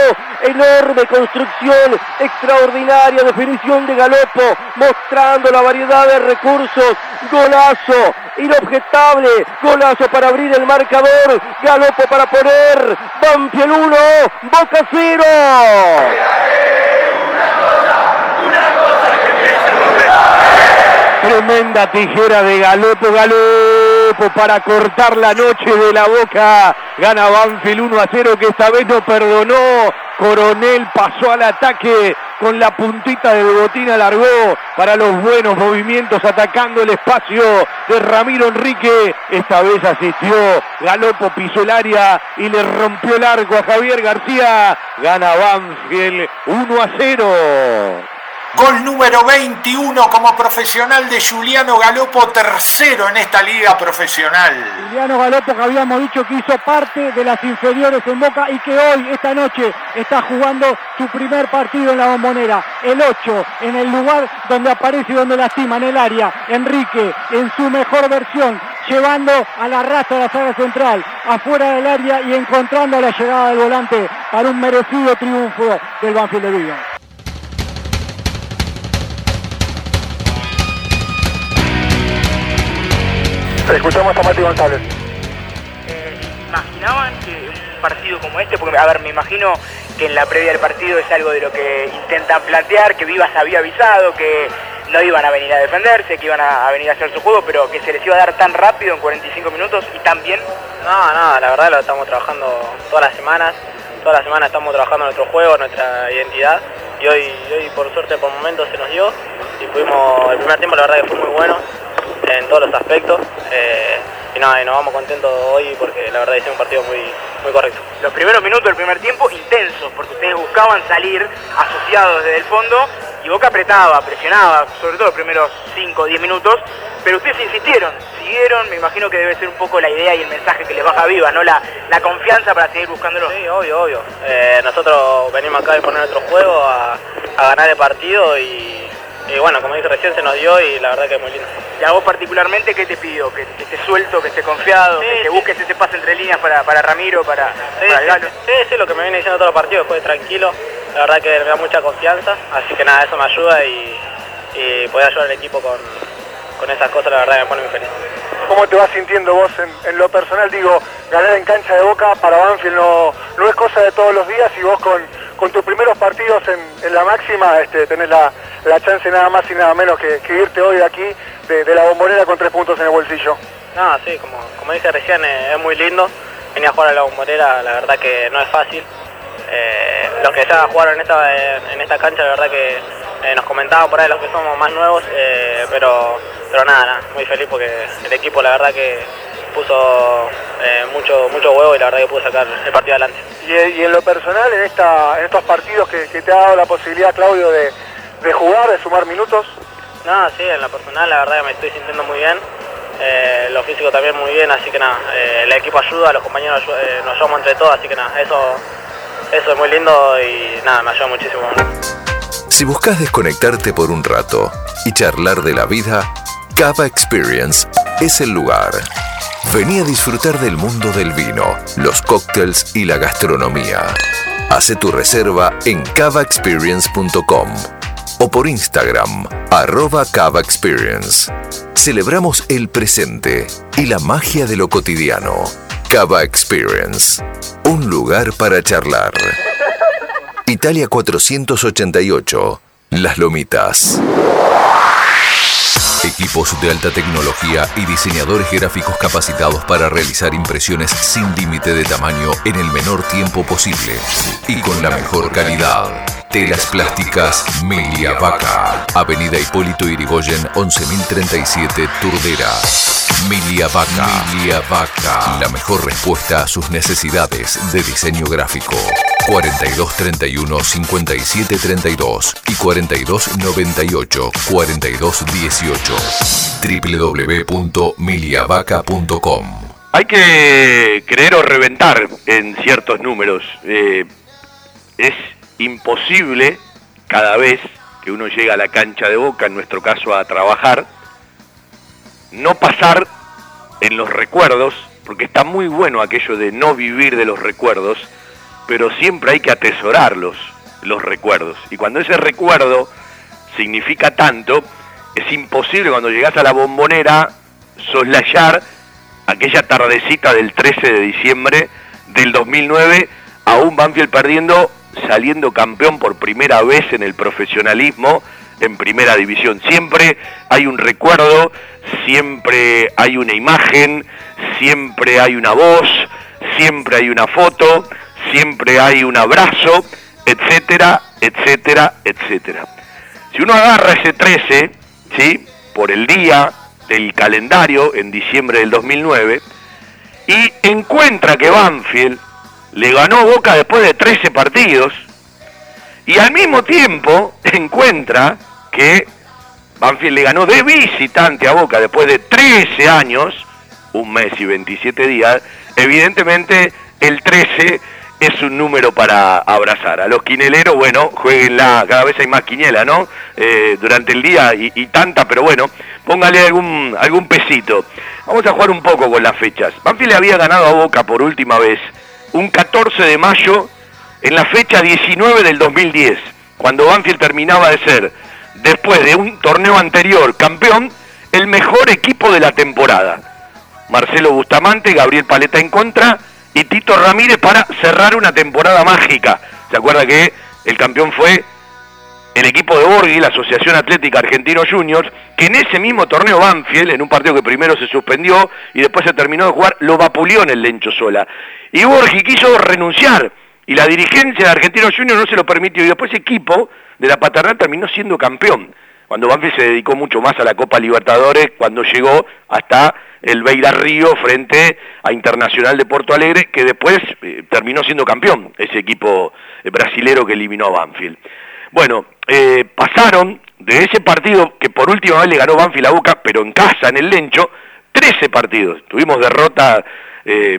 enorme construcción, extraordinaria definición de Galopo, mostrando la variedad de recursos, golazo, inobjetable, golazo para abrir el marcador, Galopo para poner, Banfield 1, Boca 0. Tremenda tijera de Galopo, Galopo para cortar la noche de la boca. Gana Banfield 1 a 0 que esta vez no perdonó. Coronel pasó al ataque con la puntita del botín alargó para los buenos movimientos atacando el espacio de Ramiro Enrique. Esta vez asistió Galopo, pisó el área y le rompió el arco a Javier García. Gana Banfield 1 a 0. Gol número 21 como profesional de Juliano Galopo, tercero en esta liga profesional. Juliano Galopo que habíamos dicho que hizo parte de las inferiores en Boca y que hoy, esta noche, está jugando su primer partido en la bombonera. El 8, en el lugar donde aparece y donde lastima, en el área. Enrique, en su mejor versión, llevando a la raza de la saga central, afuera del área y encontrando la llegada del volante para un merecido triunfo del Banfield de Vigo. Escuchamos a Mati González. ¿Imaginaban que un partido como este, porque a ver, me imagino que en la previa del partido es algo de lo que intentan plantear, que Vivas había avisado, que no iban a venir a defenderse, que iban a, a venir a hacer su juego, pero que se les iba a dar tan rápido en 45 minutos y tan bien? No, no, la verdad lo estamos trabajando todas las semanas. Todas las semanas estamos trabajando nuestro juego, nuestra identidad. Y hoy, hoy por suerte, por momentos se nos dio. Y pudimos, el primer tiempo la verdad que fue muy bueno en todos los aspectos. Eh, y nada, y nos vamos contentos hoy porque la verdad hicimos un partido muy, muy correcto. Los primeros minutos del primer tiempo intensos, porque ustedes buscaban salir asociados desde el fondo y Boca apretaba, presionaba, sobre todo los primeros 5 o 10 minutos, pero ustedes insistieron, siguieron, me imagino que debe ser un poco la idea y el mensaje que les baja viva, ¿no? La, la confianza para seguir buscándolo. Sí, obvio, obvio. Eh, nosotros venimos acá a poner nuestro juego, a, a ganar el partido y, y bueno, como dije recién se nos dio y la verdad que es muy lindo. Y a vos particularmente, ¿qué te pido? Que, que estés suelto, que estés confiado, Sí, que, que sí. busques ese pase entre líneas para, para Ramiro, para, Sí, para el sí, Galo. sí, sí, lo que me viene diciendo todos los partidos, después tranquilo, la verdad que me da mucha confianza, así que nada, eso me ayuda y, y poder ayudar al equipo con, con esas cosas, la verdad que me pone muy feliz. ¿Cómo te vas sintiendo vos en, en lo personal? Digo, ganar en cancha de Boca para Banfield no, no es cosa de todos los días y vos con, con tus primeros partidos en, la máxima este, tenés la, chance nada más y nada menos que, irte hoy de aquí, de, la bombonera con tres puntos en el bolsillo. No, sí, como, como dije recién, eh, es muy lindo. Venía a jugar a la bombonera, la verdad que no es fácil. Eh, los que ya jugaron en esta, en esta cancha, la verdad que eh, nos comentaban por ahí los que somos más nuevos, pero, pero nada, muy feliz porque el equipo la verdad que puso mucho, mucho huevo y la verdad que pudo sacar el partido adelante. Y, en lo personal, en, esta, en estos partidos que, te ha dado la posibilidad, Claudio, de, de jugar, de sumar minutos? No, sí, en lo personal la verdad que me estoy sintiendo muy bien. Eh, lo físico también muy bien, así que nada, eh, el equipo ayuda, los compañeros eh, nos ayudamos entre todos, así que nada, eso, eso es muy lindo y nada, me ayuda muchísimo. Si buscas desconectarte por un rato y charlar de la vida, Cava Experience es el lugar. Vení a disfrutar del mundo del vino, los cócteles y la gastronomía. Hace tu reserva en cavaexperience.com o por Instagram, arroba. Celebramos el presente y la magia de lo cotidiano. Cava Experience, un lugar para charlar. Italia 488, Las Lomitas. Equipos de alta tecnología y diseñadores gráficos capacitados para realizar impresiones sin límite de tamaño en el menor tiempo posible y con la mejor calidad. Telas plásticas Milia Vaca. Avenida Hipólito Irigoyen 11037 Turdera. Milia Vaca. Milia Vaca. La mejor respuesta a sus necesidades de diseño gráfico. 4231 5732 y 4298 4218 www.miliavaca.com Hay que creer o reventar en ciertos números. Eh, es imposible cada vez que uno llega a la cancha de boca, en nuestro caso a trabajar, no pasar en los recuerdos, porque está muy bueno aquello de no vivir de los recuerdos, pero siempre hay que atesorarlos, los recuerdos. Y cuando ese recuerdo significa tanto, es imposible cuando llegas a la bombonera soslayar aquella tardecita del 13 de diciembre del 2009 a un Banfield perdiendo, saliendo campeón por primera vez en el profesionalismo en primera división. Siempre hay un recuerdo, siempre hay una imagen, siempre hay una voz, siempre hay una foto, siempre hay un abrazo, etcétera, etcétera, etcétera. Si uno agarra ese 13, ¿sí? por el día del calendario en diciembre del 2009, y encuentra que Banfield le ganó Boca después de 13 partidos, y al mismo tiempo encuentra que Banfield le ganó de visitante a Boca después de 13 años, un mes y 27 días, evidentemente el 13 es un número para abrazar. A los quineleros, bueno, jueguenla, cada vez hay más quiniela, ¿no? Eh, durante el día y, tanta, pero bueno, póngale algún, algún pesito. Vamos a jugar un poco con las fechas. Banfield le había ganado a Boca por última vez un 14 de mayo en la fecha 19 del 2010, cuando Banfield terminaba de ser, después de un torneo anterior, campeón, el mejor equipo de la temporada. Marcelo Bustamante, Gabriel Paleta en contra, y Tito Ramírez para cerrar una temporada mágica. ¿Se acuerda que el campeón fue el equipo de Borghi, la Asociación Atlética Argentino Juniors, que en ese mismo torneo Banfield, en un partido que primero se suspendió y después se terminó de jugar, lo vapuleó en el Lencho Sola. Y Borghi quiso renunciar y la dirigencia de Argentino Juniors no se lo permitió y después ese equipo de la paternal terminó siendo campeón. Cuando Banfield se dedicó mucho más a la Copa Libertadores, cuando llegó hasta el Beira Río frente a Internacional de Porto Alegre, que después eh, terminó siendo campeón, ese equipo eh, brasilero que eliminó a Banfield. Bueno, eh, pasaron de ese partido que por última vez le ganó Banfield a Boca, pero en casa, en el Lencho, 13 partidos. Tuvimos derrotas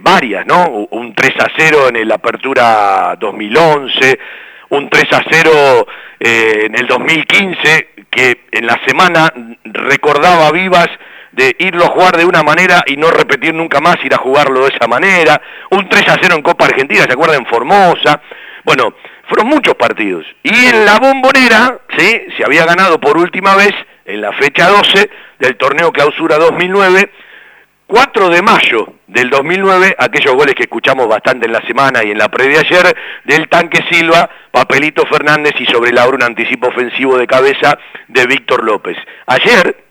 varias, ¿no? Un 3 a 0 en el Apertura 2011, un 3 a 0 en el 2015, que en la semana recordaba vivas de irlo a jugar de una manera y no repetir nunca más ir a jugarlo de esa manera, un 3 a 0 en Copa Argentina, ¿se acuerdan? En Formosa, bueno, fueron muchos partidos. Y en la bombonera, ¿sí? Se había ganado por última vez en la fecha 12 del torneo clausura 2009, 4 de mayo del 2009, aquellos goles que escuchamos bastante en la semana y en la previa ayer, del tanque Silva, Papelito Fernández y sobre la hora un anticipo ofensivo de cabeza de Víctor López. Ayer,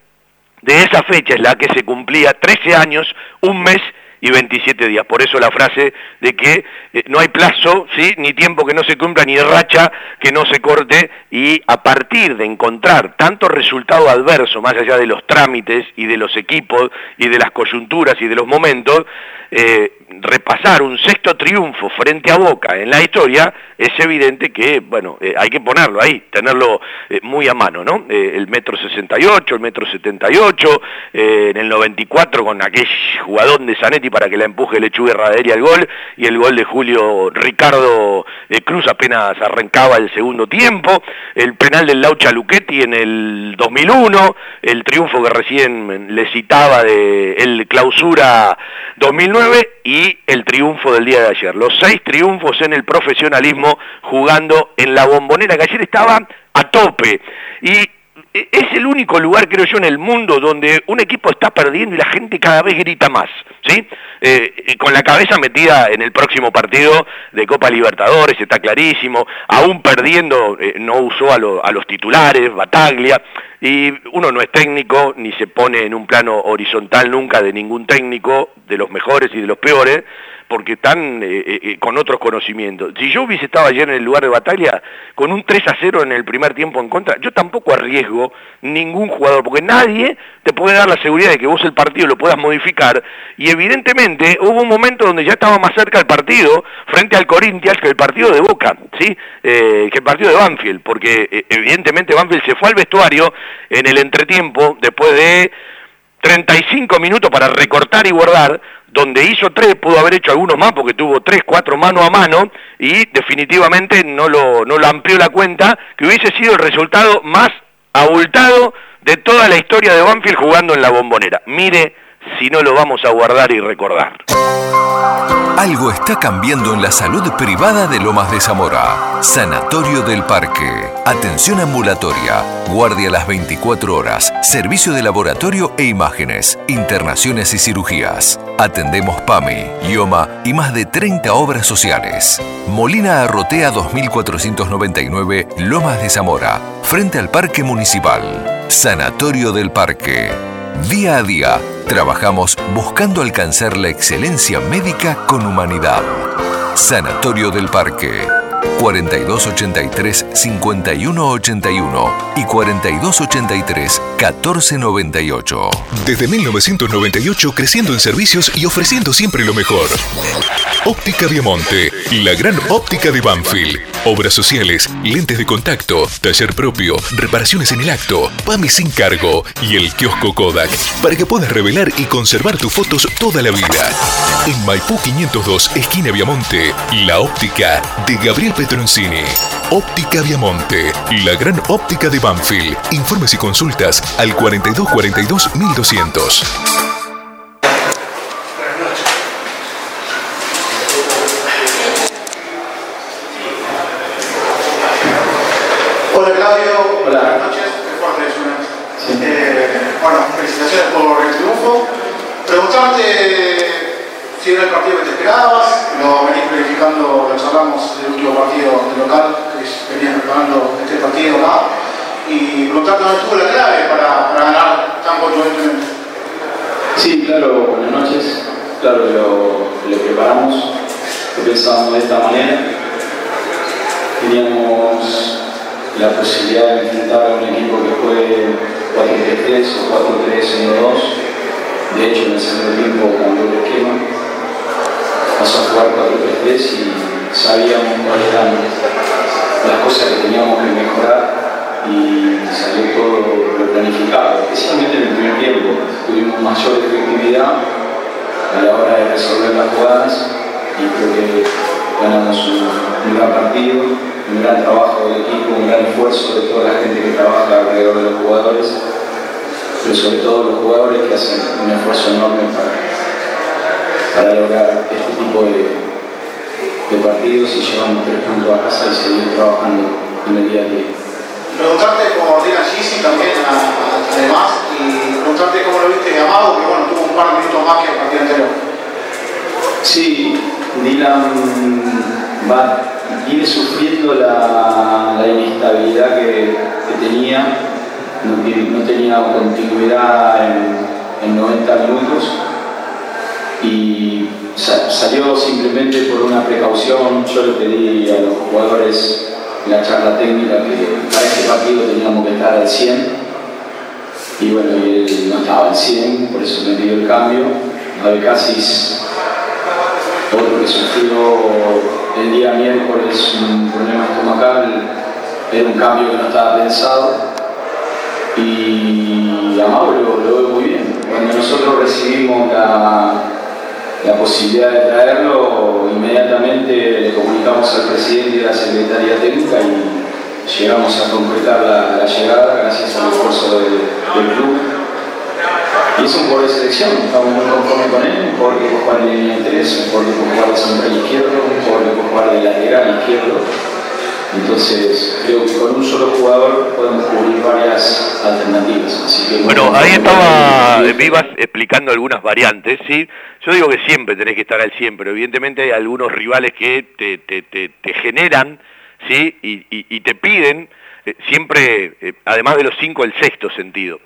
de esa fecha es la que se cumplía 13 años, un mes y 27 días. Por eso la frase de que eh, no hay plazo, ¿sí? ni tiempo que no se cumpla, ni racha que no se corte, y a partir de encontrar tanto resultado adverso, más allá de los trámites y de los equipos y de las coyunturas y de los momentos, eh, repasar un sexto triunfo frente a Boca en la historia, es evidente que, bueno, eh, hay que ponerlo ahí, tenerlo eh, muy a mano, ¿no? el metro 68, el metro 78, en el 94 con aquel jugador de Zanetti para que la empuje Lechuga Raderia al gol, y el gol de Julio Ricardo Cruz apenas arrancaba el segundo tiempo, el penal del Laucha Luchetti en el 2001, el triunfo que recién le citaba de el clausura 2009 y el triunfo del día de ayer. Los seis triunfos en el profesionalismo jugando en la bombonera que ayer estaba a tope. Y es el único lugar, creo yo, en el mundo donde un equipo está perdiendo y la gente cada vez grita más, ¿sí? Eh, con la cabeza metida en el próximo partido de Copa Libertadores, está clarísimo, aún perdiendo, eh, no usó a, a los titulares, Bataglia, y uno no es técnico, ni se pone en un plano horizontal nunca de ningún técnico, de los mejores y de los peores, porque están eh, eh, eh, con otros conocimientos. Si yo hubiese estado ayer en el lugar de batalla con un 3 a 0 en el primer tiempo en contra, yo tampoco arriesgo ningún jugador, porque nadie te puede dar la seguridad de que vos el partido lo puedas modificar, y evidentemente hubo un momento donde ya estaba más cerca el partido frente al Corinthians que el partido de Boca, ¿sí? que el partido de Banfield, porque evidentemente Banfield se fue al vestuario en el entretiempo después de 35 minutos para recortar y guardar, donde hizo tres, pudo haber hecho algunos más porque tuvo tres, cuatro mano a mano y definitivamente no lo, no lo amplió la cuenta, que hubiese sido el resultado más abultado de toda la historia de Banfield jugando en la bombonera. Mire si no lo vamos a guardar y recordar. Algo está cambiando en la salud privada de Lomas de Zamora. Sanatorio del Parque. Atención ambulatoria. Guardia las 24 horas. Servicio de laboratorio e imágenes. Internaciones y cirugías. Atendemos PAMI, IOMA y más de 30 obras sociales. Molina Arrotea 2499, Lomas de Zamora. Frente al Parque Municipal. Sanatorio del Parque. Día a día, trabajamos buscando alcanzar la excelencia médica con humanidad. Sanatorio del Parque. 4283-5181 y 4283-1498. Desde 1998 creciendo en servicios y ofreciendo siempre lo mejor. Óptica Viamonte, la gran óptica de Banfield. Obras sociales, lentes de contacto, taller propio, reparaciones en el acto, PAMI sin cargo y el kiosco Kodak para que puedas revelar y conservar tus fotos toda la vida. En Maipú 502, esquina Viamonte, la óptica de Gabriel Petroncini. Óptica Viamonte, la gran óptica de Banfield. Informes y consultas al 4242 1200. Hola Claudio, buenas noches, eh, bueno, felicitaciones por el triunfo. Preguntarte si era el partido que te esperabas, lo venís verificando, lo charlamos del último partido del local, que venías preparando este partido acá, y preguntarte dónde estuvo la clave para, para ganar tan contundentemente. Sí, claro, buenas noches. Claro lo, lo preparamos, lo pensábamos de esta manera. Teníamos la posibilidad de enfrentar a un equipo que juegue 4-3-3 o 4-3-1-2. De hecho, en el segundo tiempo cambió el esquema, pasó a jugar 4-3-3 y sabíamos cuáles eran las cosas que teníamos que mejorar y salió todo lo planificado. Especialmente en el primer tiempo tuvimos mayor efectividad a la hora de resolver las jugadas y creo que ganamos un, un gran partido un gran trabajo de equipo, un gran esfuerzo de toda la gente que trabaja alrededor de los jugadores, pero sobre todo los jugadores que hacen un esfuerzo enorme para, para lograr este tipo de, de partidos y llevamos tres puntos a casa y seguir trabajando en el día a día. Preguntarte por Dylan Gisi también, además, y preguntarte cómo lo viste Amado, que bueno, tuvo un par de minutos más que el partido anterior. Sí, Dylan va, viene sufriendo la, la inestabilidad que, que tenía, no, no, tenía continuidad en, en 90 minutos y salió simplemente por una precaución. Yo le pedí a los jugadores en la charla técnica que para este partido teníamos que estar al 100 y bueno, él no estaba al 100, por eso me pidió el cambio. de Casis, otro que sufrió el día miércoles un problema estomacal, era un cambio que no estaba pensado. Y a Mauro lo veo muy bien. Cuando nosotros recibimos la, la posibilidad de traerlo, inmediatamente le comunicamos al presidente y a la secretaría técnica y llegamos a concretar la, llegada gracias al esfuerzo del, club. Y es un jugador de selección, estamos muy conformes con él, un jugador que puede jugar de línea 3, un jugador que puede de central izquierdo, un jugador que puede de lateral izquierdo. Entonces, creo que con un solo jugador podemos cubrir varias alternativas. bueno, ahí estaba Vivas explicando algunas variantes, ¿sí? Yo digo que siempre tenés que estar al 100, pero evidentemente hay algunos rivales que te, te, te, generan, ¿sí? Y, y, te piden eh, siempre, eh, además de los cinco, el sexto sentido.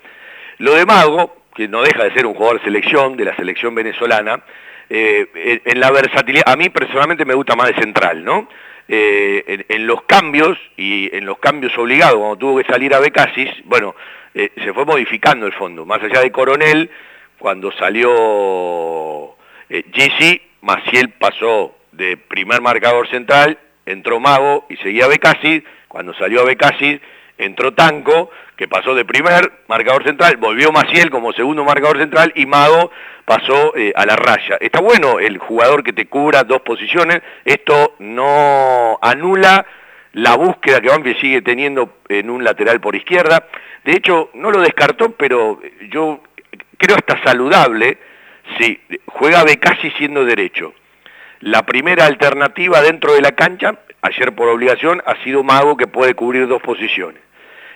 Lo de Mago, que no deja de ser un jugador de selección, de la selección venezolana, eh, en la versatilidad, a mí personalmente me gusta más de central, ¿no? Eh, en, los cambios y en los cambios obligados, cuando tuvo que salir a Becasis, bueno, eh, se fue modificando el fondo. Más allá de Coronel, cuando salió eh, Jesse, Maciel pasó de primer marcador central, entró Mago y seguía Becasis. Cuando salió a Becasis, entró Tanco, que pasó de primer marcador central, volvió Maciel como segundo marcador central y Mago pasó eh, a la raya. Está bueno el jugador que te cubra dos posiciones, esto no anula la búsqueda que Banfield sigue teniendo en un lateral por izquierda. De hecho, no lo descartó, pero yo creo hasta saludable si juega casi siendo derecho. La primera alternativa dentro de la cancha, ayer por obligación, ha sido Mago que puede cubrir dos posiciones.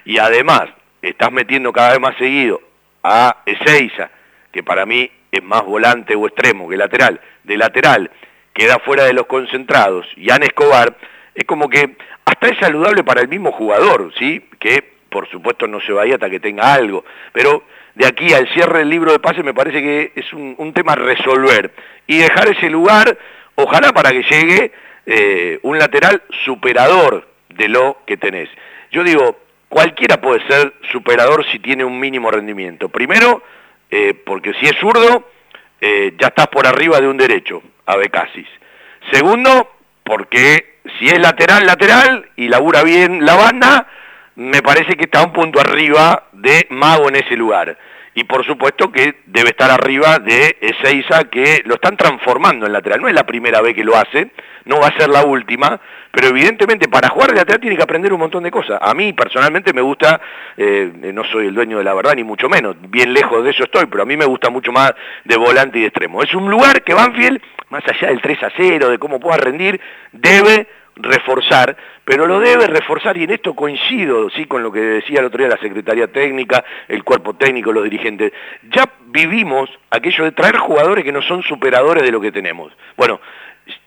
Y además, estás metiendo cada vez más seguido a Ezeiza, que para mí es más volante o extremo que lateral, de lateral queda fuera de los concentrados y Ana Escobar, es como que hasta es saludable para el mismo jugador, ¿sí? Que por supuesto no se vaya hasta que tenga algo, pero de aquí al cierre del libro de pase me parece que es un, tema a resolver y dejar ese lugar, ojalá para que llegue eh, un lateral superador de lo que tenés. Yo digo, cualquiera puede ser superador si tiene un mínimo rendimiento. Primero, eh, porque si es zurdo, eh, ya estás por arriba de un derecho, a Becasis. Segundo, porque si es lateral, lateral, y labura bien la banda, me parece que está un punto arriba de Mago en ese lugar. Y por supuesto que debe estar arriba de Ezeiza, que lo están transformando en lateral. No es la primera vez que lo hace, no va a ser la última, pero evidentemente para jugar de lateral tiene que aprender un montón de cosas. A mí personalmente me gusta, eh, no soy el dueño de la verdad ni mucho menos, bien lejos de eso estoy, pero a mí me gusta mucho más de volante y de extremo. Es un lugar que Banfield, más allá del 3 a 0, de cómo pueda rendir, debe reforzar, pero lo debe reforzar y en esto coincido sí con lo que decía el otro día la Secretaría Técnica, el cuerpo técnico, los dirigentes. Ya vivimos aquello de traer jugadores que no son superadores de lo que tenemos. Bueno,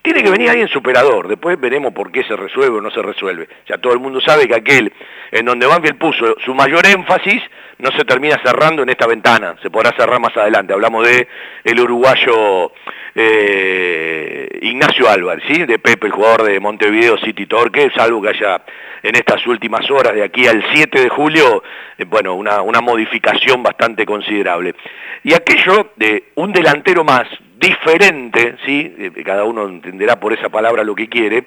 tiene que venir alguien superador, después veremos por qué se resuelve o no se resuelve. Ya todo el mundo sabe que aquel en donde Banfield puso su mayor énfasis no se termina cerrando en esta ventana, se podrá cerrar más adelante. Hablamos de el uruguayo eh, Ignacio Álvarez, ¿sí? de Pepe, el jugador de Montevideo City Torque, salvo que haya en estas últimas horas de aquí al 7 de julio, eh, bueno, una, una modificación bastante considerable. Y aquello de un delantero más, diferente, ¿sí? Eh, cada uno entenderá por esa palabra lo que quiere,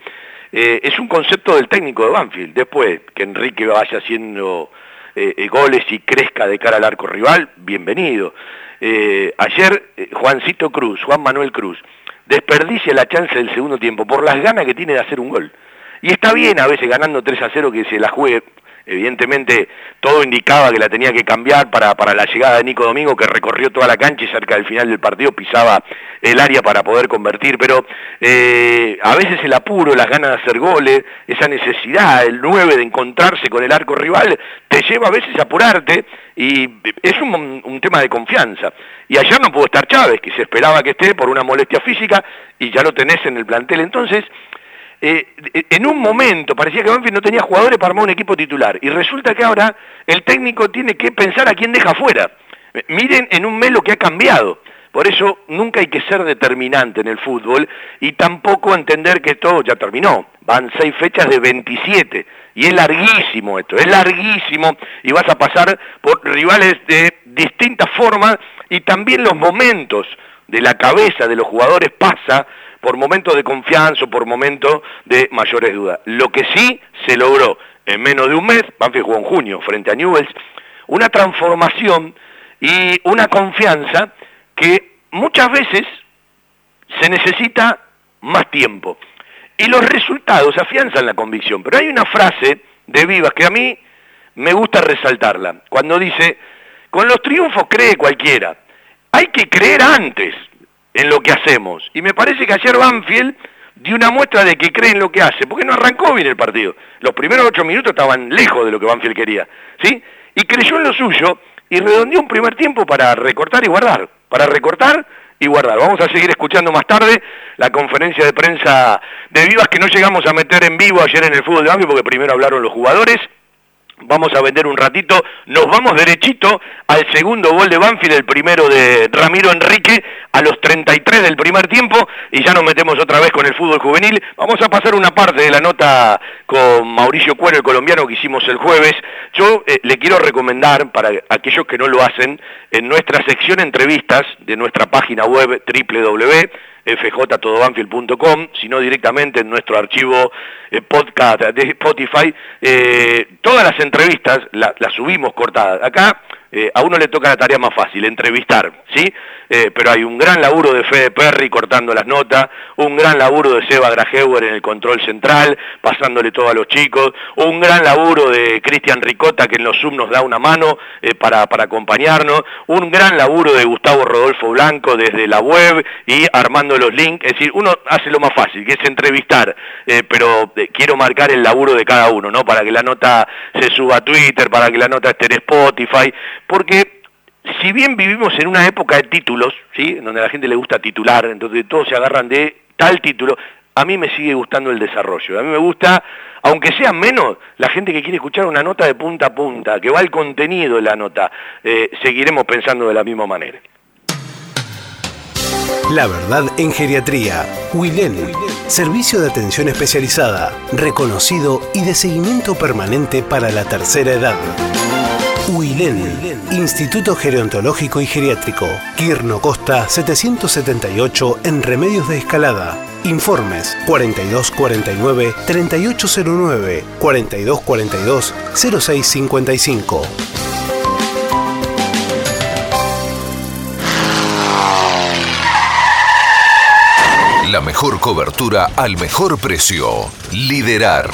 es un concepto del técnico de Banfield. Después que Enrique vaya haciendo goles y crezca de cara al arco rival, bienvenido. Ayer Juancito Cruz, Juan Manuel Cruz, desperdicia la chance del segundo tiempo por las ganas que tiene de hacer un gol. Y está bien a veces ganando 3 a 0 que se la juegue Evidentemente todo indicaba que la tenía que cambiar para, para la llegada de Nico Domingo, que recorrió toda la cancha y cerca del final del partido pisaba el área para poder convertir, pero eh, a veces el apuro, las ganas de hacer goles, esa necesidad, el 9 de encontrarse con el arco rival, te lleva a veces a apurarte y es un, un tema de confianza. Y ayer no pudo estar Chávez, que se esperaba que esté por una molestia física y ya lo tenés en el plantel. Entonces, eh, en un momento parecía que Banfield no tenía jugadores para armar un equipo titular y resulta que ahora el técnico tiene que pensar a quién deja afuera. Miren en un mes lo que ha cambiado. Por eso nunca hay que ser determinante en el fútbol y tampoco entender que todo ya terminó. Van seis fechas de 27 y es larguísimo esto, es larguísimo y vas a pasar por rivales de distintas formas y también los momentos de la cabeza de los jugadores pasa por momentos de confianza o por momentos de mayores dudas. Lo que sí se logró en menos de un mes, Banfield jugó en junio frente a Newells, una transformación y una confianza que muchas veces se necesita más tiempo. Y los resultados afianzan la convicción. Pero hay una frase de Vivas que a mí me gusta resaltarla, cuando dice, con los triunfos cree cualquiera, hay que creer antes en lo que hacemos. Y me parece que ayer Banfield dio una muestra de que cree en lo que hace, porque no arrancó bien el partido. Los primeros ocho minutos estaban lejos de lo que Banfield quería, ¿sí? Y creyó en lo suyo y redondeó un primer tiempo para recortar y guardar, para recortar y guardar. Vamos a seguir escuchando más tarde la conferencia de prensa de Vivas que no llegamos a meter en vivo ayer en el fútbol de Banfield porque primero hablaron los jugadores vamos a vender un ratito, nos vamos derechito al segundo gol de Banfield, el primero de Ramiro Enrique, a los 33 del primer tiempo, y ya nos metemos otra vez con el fútbol juvenil. Vamos a pasar una parte de la nota con Mauricio Cuero, el colombiano que hicimos el jueves. Yo eh, le quiero recomendar, para aquellos que no lo hacen, en nuestra sección entrevistas de nuestra página web www fjtodobanfield.com, sino directamente en nuestro archivo eh, podcast de Spotify. Eh, todas las entrevistas las subimos cortadas. Acá eh, a uno le toca la tarea más fácil, entrevistar, ¿sí? Eh, pero hay un gran laburo de Fede Perry cortando las notas, un gran laburo de Seba Grajeuer en el control central, pasándole todo a los chicos, un gran laburo de Cristian Ricota que en los Zoom nos da una mano eh, para, para acompañarnos, un gran laburo de Gustavo Rodolfo Blanco desde la web y armando los links, es decir, uno hace lo más fácil, que es entrevistar, pero quiero marcar el laburo de cada uno, ¿no? Para que la nota se suba a Twitter, para que la nota esté en Spotify, porque si bien vivimos en una época de títulos, ¿sí? donde a la gente le gusta titular, entonces todos se agarran de tal título, a mí me sigue gustando el desarrollo. A mí me gusta, aunque sea menos, la gente que quiere escuchar una nota de punta a punta, que va al contenido de la nota, eh, seguiremos pensando de la misma manera. La verdad en geriatría. Wilén. Servicio de atención especializada, reconocido y de seguimiento permanente para la tercera edad. UILEN, Instituto Gerontológico y Geriátrico, Quirno Costa 778 en Remedios de Escalada. Informes 4249-3809, 4242-0655. La mejor cobertura al mejor precio. Liderar.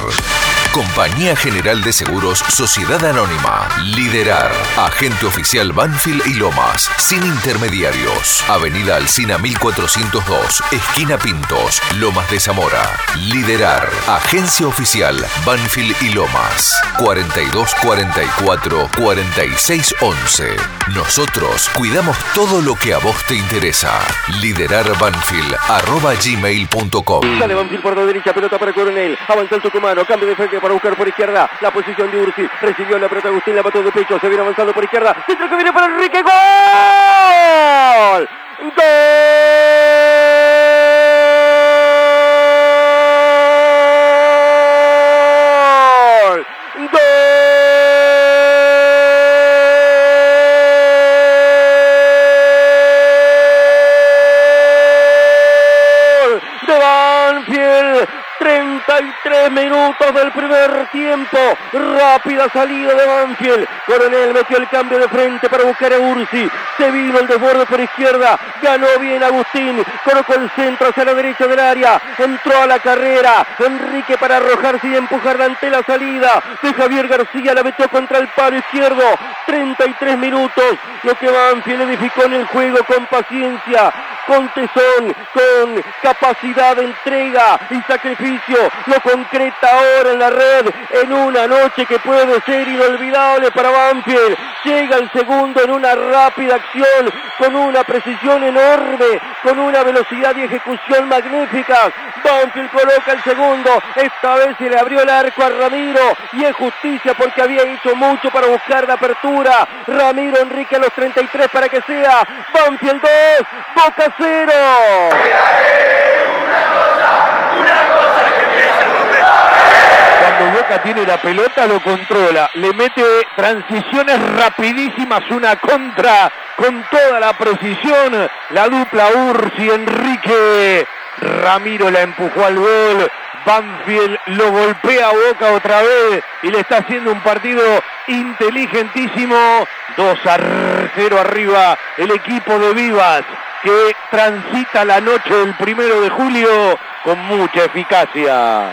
Compañía General de Seguros Sociedad Anónima. Liderar. Agente oficial Banfield y Lomas. Sin intermediarios. Avenida Alcina 1402. Esquina Pintos. Lomas de Zamora. Liderar. Agencia oficial Banfield y Lomas. 4244 4611. Nosotros cuidamos todo lo que a vos te interesa. Liderar Banfield. Arroba gmail.com. Sale Banfield por la derecha, pelota para Coronel. Avanza el tucumano, cambio de frente para buscar por izquierda la posición de Ursi. Recibió la pelota Agustín, la mató de pecho, se viene avanzando por izquierda. Centro que viene para Enrique. ¡Gol! ¡Gol! de 33 minutos del primer tiempo. Rápida salida de Banfield. Coronel metió el cambio de frente para buscar a Ursi. Se vino el desborde por izquierda. Ganó bien Agustín. Colocó el centro hacia la derecha del área. Entró a la carrera. Enrique para arrojarse y empujar ante la salida de Javier García. La metió contra el palo izquierdo. 33 minutos. Lo que Banfield edificó en el juego con paciencia, con tesón, con capacidad de entrega y sacrificio. Lo concreta ahora en la red en una noche que puede ser inolvidable para Banfield. Llega el segundo en una rápida acción, con una precisión enorme, con una velocidad y ejecución magníficas. Banfield coloca el segundo. Esta vez se le abrió el arco a Ramiro y es justicia porque había hecho mucho para buscar la apertura. Ramiro Enrique a los 33 para que sea Banfield 2, Boca 0. Cuando Boca tiene la pelota lo controla, le mete transiciones rapidísimas, una contra con toda la precisión, la dupla Ursi Enrique. Ramiro la empujó al gol, Banfield lo golpea a Boca otra vez y le está haciendo un partido inteligentísimo. 2 a 0 arriba el equipo de Vivas que transita la noche del primero de julio con mucha eficacia.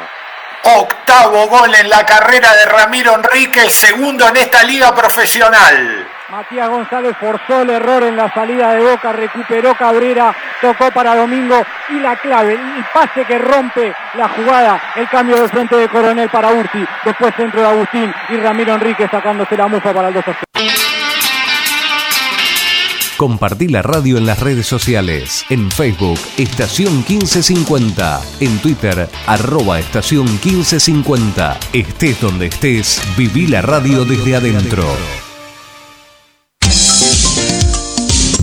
Octavo gol en la carrera de Ramiro Enrique, el segundo en esta liga profesional. Matías González forzó el error en la salida de Boca, recuperó Cabrera, tocó para Domingo y la clave, el pase que rompe la jugada, el cambio de frente de Coronel para Ursi, después centro de Agustín y Ramiro Enrique sacándose la mufa para el 2 a 0. Compartí la radio en las redes sociales. En Facebook, Estación 1550. En Twitter, arroba Estación 1550. Estés donde estés, viví la radio desde adentro.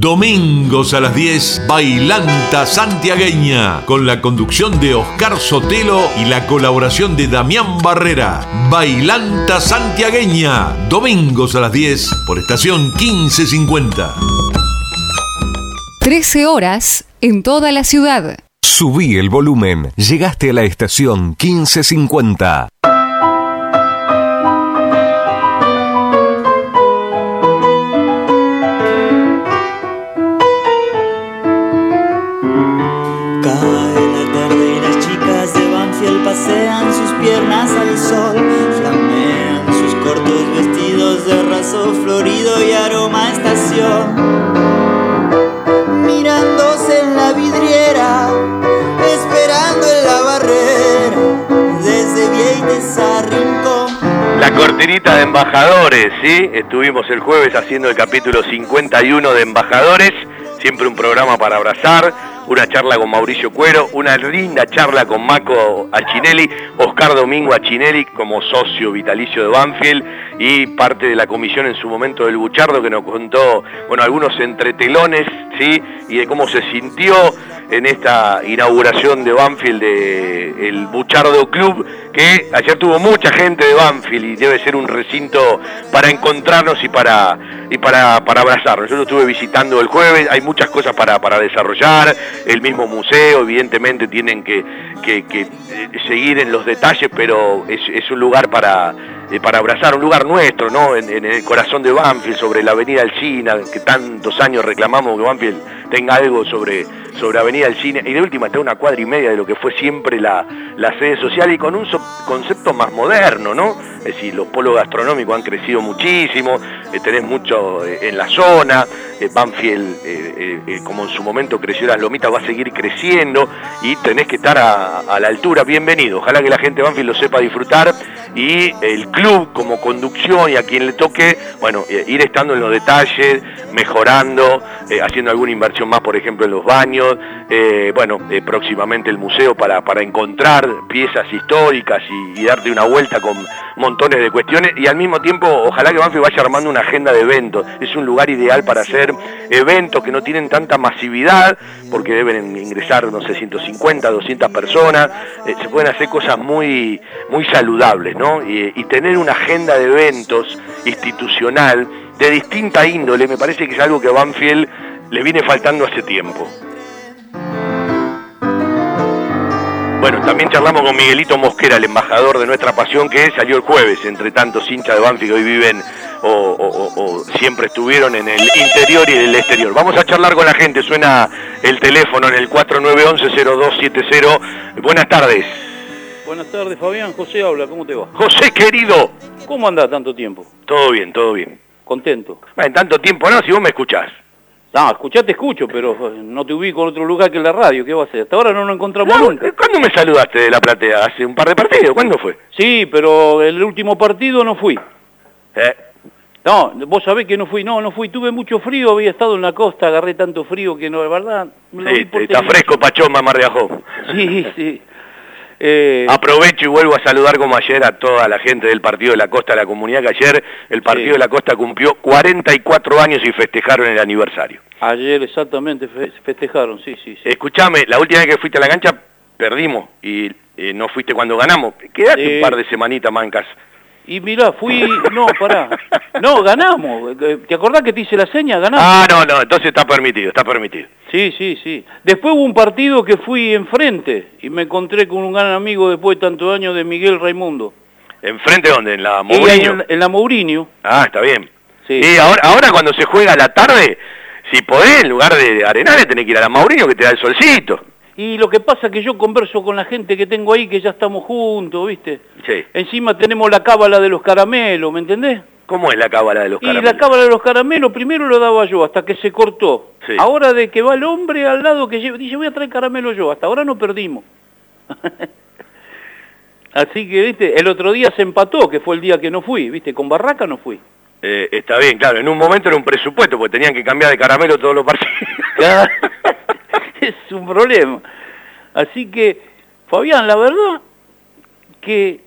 Domingos a las 10, Bailanta Santiagueña, con la conducción de Oscar Sotelo y la colaboración de Damián Barrera. Bailanta Santiagueña, domingos a las 10, por estación 1550. 13 horas en toda la ciudad. Subí el volumen, llegaste a la estación 1550. Cortinita de embajadores, ¿sí? Estuvimos el jueves haciendo el capítulo 51 de embajadores, siempre un programa para abrazar, una charla con Mauricio Cuero, una linda charla con Maco Achinelli, Oscar Domingo Achinelli como socio vitalicio de Banfield y parte de la comisión en su momento del Buchardo que nos contó, bueno, algunos entretelones, ¿sí? Y de cómo se sintió en esta inauguración de Banfield de el Buchardo Club, que ayer tuvo mucha gente de Banfield y debe ser un recinto para encontrarnos y para y para, para abrazarnos. Yo lo estuve visitando el jueves, hay muchas cosas para, para desarrollar, el mismo museo, evidentemente tienen que, que- eh, seguir en los detalles, pero es un lugar para, eh, para abrazar, un lugar nuestro, ¿no? En, el corazón de Banfield, sobre la avenida Alcina, que tantos años reclamamos que Banfield tenga algo sobre, sobre Avenida Alcina, y de última está una cuadra y media de lo que fue siempre la, la sede social y con un concepto más moderno, ¿no? Es decir, los polos gastronómicos han crecido muchísimo, eh, tenés mucho eh, en la zona, eh, Banfield, como en su momento creció las lomitas, va a seguir creciendo y tenés que estar a, a la altura. Bienvenido, ojalá que la gente de Banfield lo sepa disfrutar y el club como conducción y a quien le toque, bueno, eh, ir estando en los detalles, mejorando, eh, haciendo alguna inversión más, por ejemplo, en los baños, eh, bueno, eh, próximamente el museo para, para encontrar piezas históricas y, y darte una vuelta con montones de cuestiones y al mismo tiempo ojalá que Banfield vaya armando una agenda de eventos. Es un lugar ideal para hacer eventos que no tienen tanta masividad porque deben ingresar, no sé, 150, 200 personas. Se pueden hacer cosas muy, muy saludables, Y, tener una agenda de eventos institucional de distinta índole me parece que es algo que a Banfield le viene faltando hace tiempo. Bueno, también charlamos con Miguelito Mosquera, el embajador de nuestra pasión, que salió el jueves, entre tantos hinchas de Banfield que hoy viven o- o siempre estuvieron en el interior y en el exterior. Vamos a charlar con la gente, suena el teléfono en el 4911-0270. Buenas tardes. Buenas tardes, Fabián. José habla, ¿cómo te va? José, querido. ¿Cómo andás tanto tiempo? Todo bien, todo bien. Contento. Ah, En tanto tiempo no, si vos me escuchás. No, escuchá, te escucho, pero eh, no te ubico en otro lugar que en la radio. ¿Qué va a hacer? Hasta ahora no nos encontramos nunca. ¿Cuándo me saludaste de la platea? ¿Hace un par de partidos? ¿Cuándo fue? Sí, pero el último partido no fui. Eh. No, vos sabés que no fui. No, no fui. Tuve mucho frío, había estado en la costa, agarré tanto frío que no, la verdad... lo Sí, está fresco de Ajó. Sí, sí. Eh, Aprovecho y vuelvo a saludar como ayer a toda la gente del Partido de la Costa, la comunidad que ayer el Partido de la Costa cumplió 44 años y festejaron el aniversario. Ayer exactamente fe- festejaron, sí, sí, sí. Escuchame, la última vez que fuiste a la cancha perdimos y eh, no fuiste cuando ganamos. Quedate Sí. un par de semanitas casa. Y mirá, fui, no, pará, no, ganamos, ¿te acordás que te hice la seña? Ganamos. Ah, no, no, entonces está permitido, está permitido. Sí, sí, sí. Después hubo un partido que fui enfrente y me encontré con un gran amigo después de tantos años de Miguel Raimundo. ¿Enfrente dónde? ¿En la Mourinho? En, en la Mourinho. Ah, está bien. Sí. Y ahora, ahora cuando se juega a la tarde, si podés, en lugar de Arenales, tenés que ir a la Mourinho que te da el solcito. Y lo que pasa es que yo converso con la gente que tengo ahí, que ya estamos juntos, ¿viste? Sí. Encima tenemos la cábala de los caramelos, ¿me entendés? ¿Cómo es la cábala de los Y caramelos? la cábala de los caramelos primero lo daba yo, hasta que se cortó. Sí. Ahora de que va el hombre al lado que lleva, dice voy a traer caramelo yo, hasta ahora no perdimos. Así que, viste, el otro día se empató, que fue el día que no fui, viste, con Barraca no fui. Eh, está bien, claro, en un momento era un presupuesto, porque tenían que cambiar de caramelo todos los partidos. es un problema. Así que, Fabián, la verdad que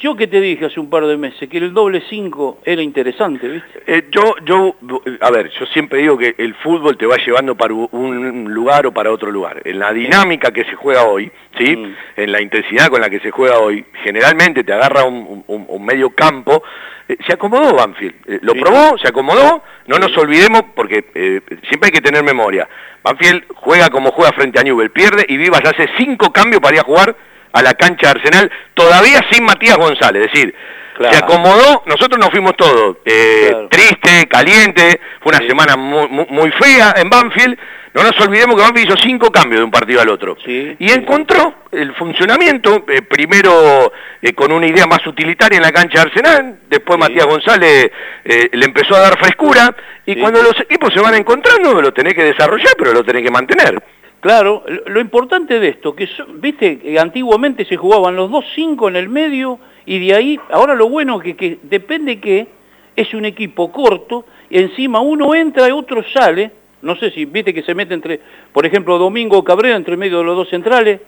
yo que te dije hace un par de meses que el doble 5 era interesante, ¿viste? Eh, yo, yo, a ver, yo siempre digo que el fútbol te va llevando para un lugar o para otro lugar. En la dinámica que se juega hoy, ¿sí? Mm. En la intensidad con la que se juega hoy, generalmente te agarra un, un- un medio campo. Eh, se acomodó Banfield, Eh, lo Sí. probó, se acomodó, no nos olvidemos, porque eh, siempre hay que tener memoria. Banfield juega como juega frente a Newell, pierde y Vivas hace cinco cambios para ir a jugar a la cancha de Arsenal, todavía sin Matías González, es decir, Claro. se acomodó, nosotros nos fuimos todos, eh, triste, caliente, fue una semana muy, muy- muy fea en Banfield, no nos olvidemos que Banfield hizo cinco cambios de un partido al otro. y encontró el funcionamiento, eh, primero eh, con una idea más utilitaria en la cancha de Arsenal, después Matías González eh, le empezó a dar frescura, y cuando los equipos se van encontrando, lo tenés que desarrollar, pero lo tenés que mantener. Claro, lo, importante de esto, que viste, que antiguamente se jugaban los dos cinco en el medio y de ahí, ahora lo bueno que, que depende que es un equipo corto y encima uno entra y otro sale, no sé si viste que se mete entre, por ejemplo, Domingo Cabrera entre medio de los dos centrales.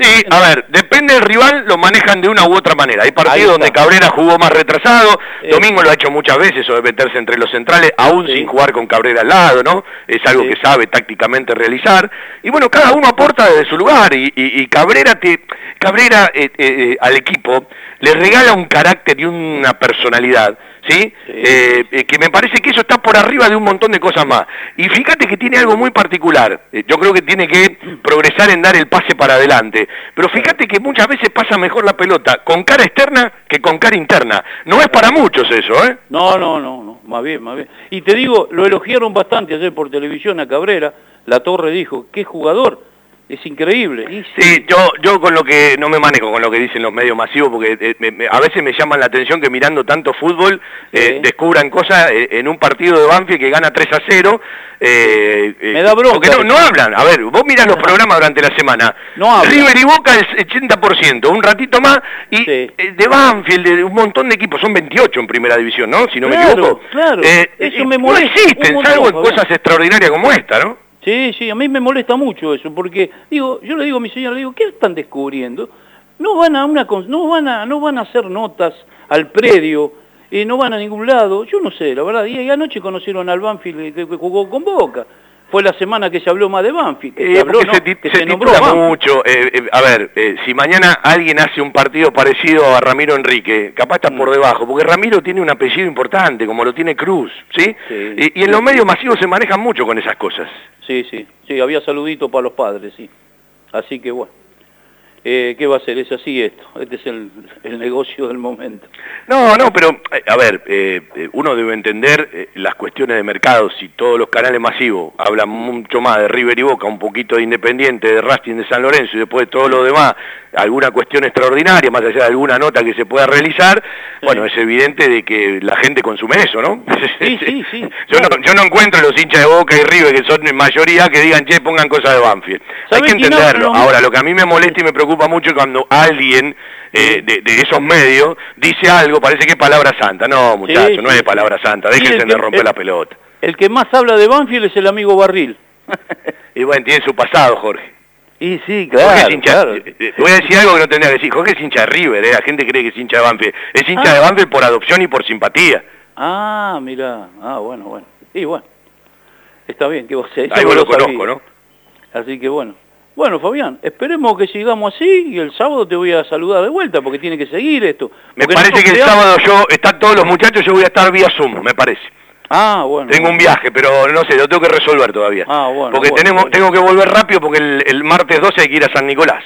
Sí, a ver, depende del rival, lo manejan de una u otra manera. Hay partidos donde Cabrera jugó más retrasado, Eh. Domingo lo ha hecho muchas veces, eso de meterse entre los centrales, aún sin jugar con Cabrera al lado, ¿no? Es algo que sabe tácticamente realizar. Y bueno, cada uno aporta desde su lugar, y, y- y Cabrera, te, Cabrera eh, eh, al equipo le regala un carácter y una personalidad, ¿sí? Eh, eh, que me parece que eso está por arriba de un montón de cosas más. Y fíjate que tiene algo muy particular. Eh, yo creo que tiene que progresar en dar el pase para adelante. Pero fíjate que muchas veces pasa mejor la pelota con cara externa que con cara interna. No es para muchos eso, ¿eh? No, no, no, no, más bien, más bien. Y te digo, lo elogiaron bastante ayer por televisión a Cabrera, la Torre dijo, qué jugador, es increíble. Sí, yo, yo con lo que no me manejo con lo que dicen los medios masivos, porque eh, me- me- a veces me llaman la atención que mirando tanto fútbol eh, descubran cosas eh, en un partido de Banfield que gana 3 a 0. eh, eh, Me da bronca Porque no, no hablan. A ver, vos mirás los programas durante la semana. No hablan. River y Boca el 80%, un ratito más. Y eh, de Banfield, de un montón de equipos, son 28 en primera división, ¿no? Si no me equivoco. claro. Eso me no molesta existen, un salvo en cosas extraordinarias como esta, ¿no? Sí, sí, a mí me molesta mucho eso, porque digo, yo le digo a mi señora, le digo, ¿qué están descubriendo? No van a una no van a no van a hacer notas al predio, eh, no van a ningún lado, yo no sé, la verdad, y, anoche conocieron al Banfield eh, que jugó con Boca. Fue la semana que se habló más de Banfield, que Eh, se habló, porque ¿no? se, que se se nombró mucho. eh, eh, a ver, eh, si mañana alguien hace un partido parecido a Ramiro Enrique, capaz está Mm. por debajo, porque Ramiro tiene un apellido importante, como lo tiene Cruz, ¿sí? Y, y en los medios masivos se manejan mucho con esas cosas. Sí, sí, sí, había saludito para los padres, sí. Así que bueno. Eh, ¿Qué va a ser? Es así esto. Este es el, el negocio del momento. No, no, pero eh, a ver, eh, eh, uno debe entender eh, las cuestiones de mercado. Si todos los canales masivos hablan mucho más de River y Boca, un poquito de Independiente, de Racing, de San Lorenzo y después de todo lo demás, alguna cuestión extraordinaria, más allá de alguna nota que se pueda realizar, bueno, es evidente de que la gente consume eso, ¿no? Sí, sí, sí. yo, no yo no encuentro los hinchas de Boca y River, que son en mayoría, que digan, che, pongan cosas de Banfield. Hay ¿Sabe que entenderlo. Ahora, lo que a mí me molesta y me preocupa mucho es cuando alguien eh, de, de esos medios dice algo, parece que es palabra santa. No, muchachos, no sí, es palabra santa. Déjense de romper el- la pelota. El que más habla de Banfield es el amigo Barril. Y bueno, tiene su pasado, Jorge. Y sí, claro, hincha, claro. eh, eh, voy a decir algo que no tendría que decir. Jorge es hincha de River, eh, la gente cree que es hincha de Banfield. Es hincha Ah. de Banfield por adopción y por simpatía. Ah, mira. Ah, bueno, bueno. Y bueno. Está bien, que vos, eso Ahí vos lo conozco, ¿no? Así que bueno. Bueno, Fabián, esperemos que sigamos así y el sábado te voy a saludar de vuelta porque tiene que seguir esto. Me Porque parece que el creamos- sábado yo, están todos los muchachos, yo voy a estar vía Zoom, me parece. Ah, bueno. Tengo un viaje, pero no sé, lo tengo que resolver todavía. Ah, bueno. porque bueno, tenemos, bueno. tengo que volver rápido porque el, el martes 12 hay que ir a San Nicolás.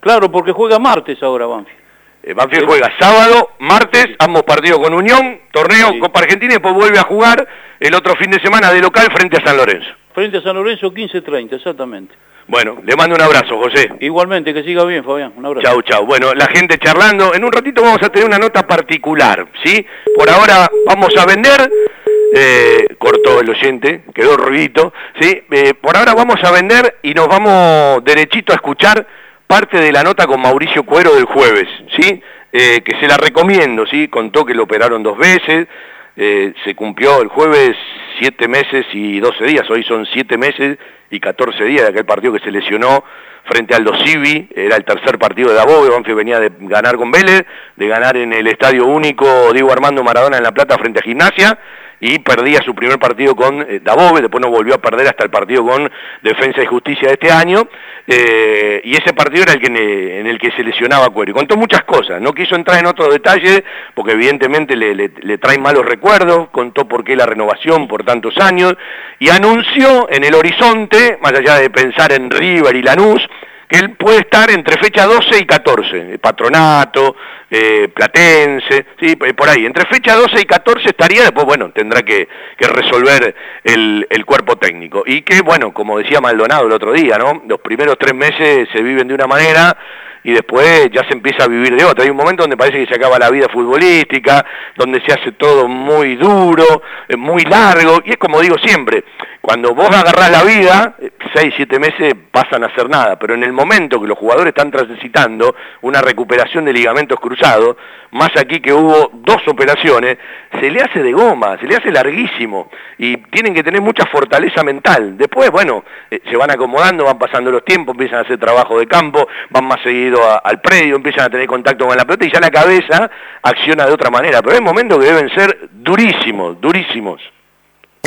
Claro, porque juega martes ahora, Banfield. Eh, Banfield juega sábado, martes, ambos partidos con Unión, torneo Copa Argentina y después vuelve a jugar el otro fin de semana de local frente a San Lorenzo. Frente a San Lorenzo 15-30, exactamente. Bueno, le mando un abrazo, José. Igualmente, que siga bien, Fabián. Un abrazo. Chau, chau. Bueno, la gente charlando. En un ratito vamos a tener una nota particular, ¿sí? Por ahora vamos a vender. eh, cortó el oyente, quedó ruidito, ¿sí? Eh, por ahora vamos a vender y nos vamos derechito a escuchar parte de la nota con Mauricio Cuero del jueves, ¿sí? Eh, que se la recomiendo, ¿sí? Contó que lo operaron dos veces, eh, se cumplió el jueves siete meses y 12 días, hoy son siete meses y 14 días de aquel partido que se lesionó frente al Civi, era el tercer partido de Dabove, Banfield venía de ganar con Vélez, de ganar en el Estadio Único Diego Armando Maradona en La Plata frente a Gimnasia, y perdía su primer partido con eh, después no volvió a perder hasta el partido con Defensa y Justicia de este año, eh, y ese partido era el que, en el que se lesionaba Cuero. Y contó muchas cosas, no quiso entrar en otros detalles, porque evidentemente le, le, le malos recuerdos, contó por qué la renovación por tantos años, y anunció en el horizonte, más allá de pensar en River y Lanús, que él puede estar entre fecha 12 y 14, eh, Patronato, eh, Platense, sí, p- por ahí, entre fecha 12 y 14 estaría, después, bueno, tendrá que, que resolver el, el cuerpo técnico. Y que, bueno, como decía Maldonado el otro día, ¿no? Los primeros tres meses se viven de una manera y después ya se empieza a vivir de otra. Hay un momento donde parece que se acaba la vida futbolística, donde se hace todo muy duro, eh, muy largo, y es como digo siempre, cuando vos agarrás la vida, eh, seis, siete meses pasan a hacer nada, pero en el momento que los jugadores están transitando una recuperación de ligamentos cruzados, más aquí que hubo dos operaciones, se le hace de goma, se le hace larguísimo, y tienen que tener mucha fortaleza mental. Después, bueno, eh, se van acomodando, van pasando los tiempos, empiezan a hacer trabajo de campo, van más seguido al predio, empiezan a tener contacto con la pelota y ya la cabeza acciona de otra manera, pero hay momentos que deben ser durísimos, durísimos.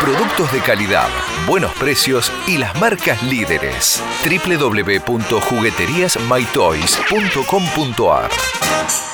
Productos de calidad, buenos precios y las marcas líderes. www.jugueteriasmytoys.com.ar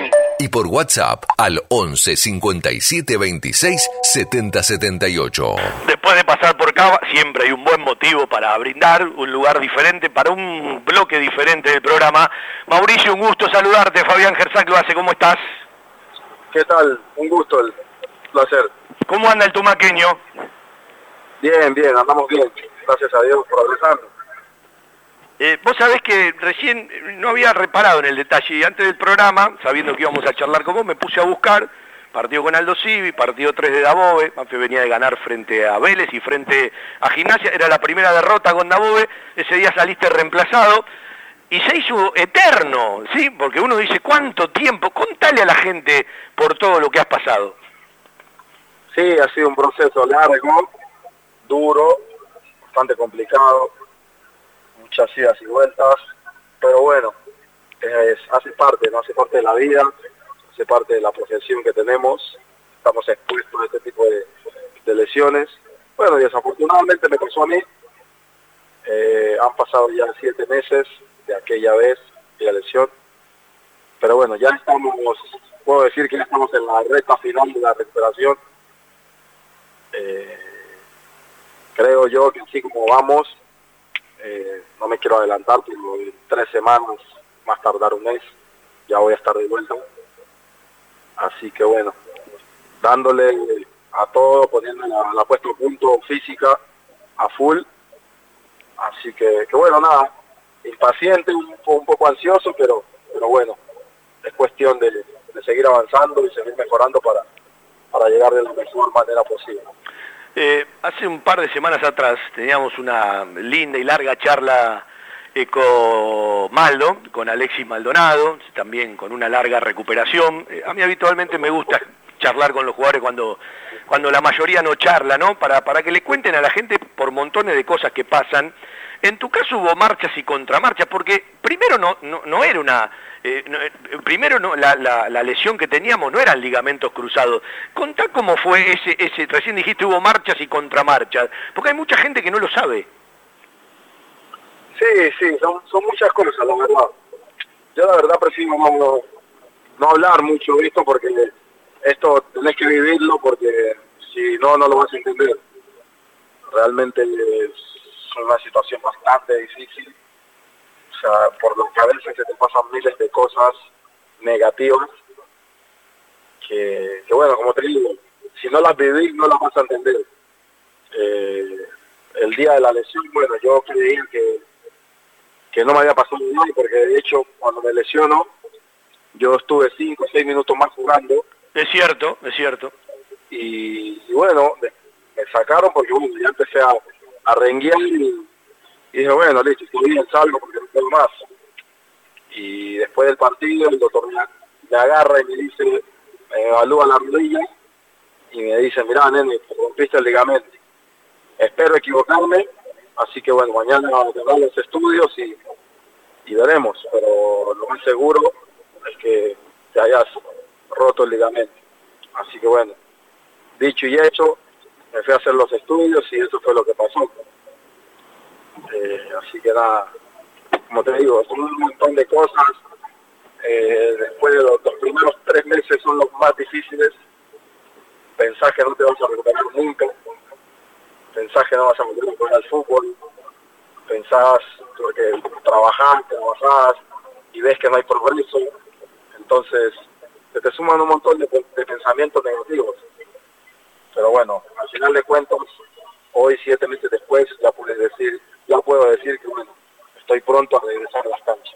y por WhatsApp al 11 57 26 70 78. Después de pasar por acá, siempre hay un buen motivo para brindar, un lugar diferente, para un bloque diferente del programa. Mauricio, un gusto saludarte. Fabián Gersac lo hace, ¿cómo estás? ¿Qué tal? Un gusto, el placer. ¿Cómo anda el tumaqueño? Bien, bien, andamos bien. Gracias a Dios por avisarnos. Eh, vos sabés que recién no había reparado en el detalle. Y antes del programa, sabiendo que íbamos a charlar con vos, me puse a buscar. Partido con Aldo Civi, partido 3 de Dabove, Banfield venía de ganar frente a Vélez y frente a Gimnasia, era la primera derrota con Dabove, ese día saliste reemplazado. Y se hizo eterno, ¿sí? Porque uno dice, ¿cuánto tiempo? Contale a la gente por todo lo que has pasado. Sí, ha sido un proceso largo, duro, bastante complicado, muchas idas y vueltas, pero bueno, es, hace parte, no hace parte de la vida, hace parte de la profesión que tenemos, estamos expuestos a este tipo de, de lesiones. Bueno, desafortunadamente me pasó a mí, Eh, han pasado ya siete meses de aquella vez de la lesión, pero bueno, ya estamos, puedo decir que ya estamos en la recta final de la recuperación. Eh, creo yo que así como vamos, eh, no me quiero adelantar, pero tres semanas, más tardar un mes, ya voy a estar de vuelta. Así que bueno, dándole a todo, poniendo la, la puesta punto física a full. Así que, que bueno, nada, impaciente, un, un poco ansioso, pero, pero bueno, es cuestión de, de seguir avanzando y seguir mejorando para, para llegar de la mejor manera posible. Eh, hace un par de semanas atrás teníamos una linda y larga charla eh, con Maldo, con Alexis Maldonado, también con una larga recuperación. Eh, a mí habitualmente me gusta charlar con los jugadores cuando, cuando la mayoría no charla, ¿no? Para, para que le cuenten a la gente por montones de cosas que pasan. En tu caso hubo marchas y contramarchas, porque primero no, no, no era una... eh, eh, primero no, la, la- la lesión que teníamos no eran ligamentos cruzados. Contá cómo fue ese, ese, recién dijiste hubo marchas y contramarchas, porque hay mucha gente que no lo sabe. Sí, sí, son, son muchas cosas, la verdad. Yo la verdad prefiero no, no hablar mucho de esto porque esto tenés que vivirlo porque si no, no lo vas a entender. Realmente es una situación bastante difícil. O sea, por lo que a veces se te pasan miles de cosas negativas que, que bueno, como te digo, si no las vivís no las vas a entender. Eh, el día de la lesión, bueno, yo creía que que no me había pasado nada porque de hecho cuando me lesionó yo estuve cinco o seis minutos más jugando Es cierto, es cierto. y, y bueno, me, me sacaron porque bueno, ya empecé a, a renguear y, y dije bueno, listo, estoy bien, salgo porque no puedo más. Y después del partido el doctor me, agarra y me dice, me evalúa la rodilla y me dice, mirá nene, te rompiste el ligamento. Espero equivocarme, así que bueno, mañana tendrán los estudios y, y veremos, pero lo más seguro es que te hayas roto el ligamento. Así que bueno, dicho y hecho, me fui a hacer los estudios y eso fue lo que pasó. Eh, así que nada, como te digo, son un montón de cosas. Eh, después de los, primeros tres meses son los más difíciles. Pensás que no te vas a recuperar nunca. Pensás que no vas a a jugar al fútbol. Pensás que trabajás, trabajás y ves que no hay progreso. Entonces, se te suman un montón de, de pensamientos negativos. Pero bueno, al final de cuentas, hoy, siete meses después, ya puedo decir, ya puedo decir que bueno, estoy pronto a regresar a las canchas.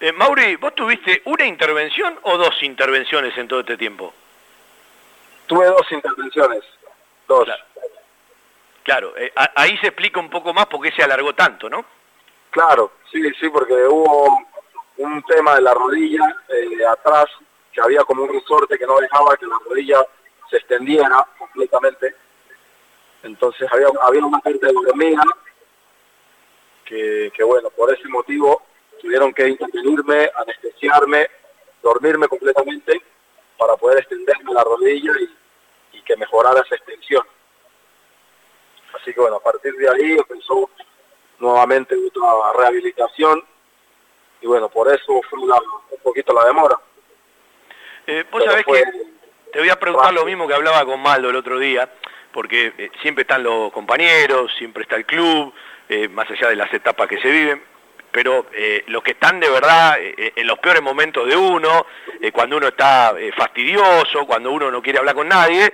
Eh, Mauri, ¿vos tuviste una intervención o dos intervenciones en todo este tiempo? Tuve dos intervenciones, dos. Claro, eh, a- ahí se explica un poco más por qué se alargó tanto, ¿no? Claro, sí, sí, porque hubo un tema de la rodilla eh, atrás, que había como un resorte que no dejaba que la rodilla se extendiera completamente. Entonces había, había una parte de hormiga que, que, bueno, por ese motivo tuvieron que intervenirme, anestesiarme, dormirme completamente para poder extenderme la rodilla y, y que mejorara esa extensión. Así que bueno, a partir de ahí empezó nuevamente otra rehabilitación y bueno, por eso fue la- un poquito la demora. Eh, vos Pero sabés fue- que te voy a preguntar lo mismo que hablaba con Maldo el otro día, porque eh, siempre están los compañeros, siempre está el club, eh, más allá de las etapas que se viven, pero eh, los que están de verdad eh, en los peores momentos de uno, eh, cuando uno está eh, fastidioso, cuando uno no quiere hablar con nadie,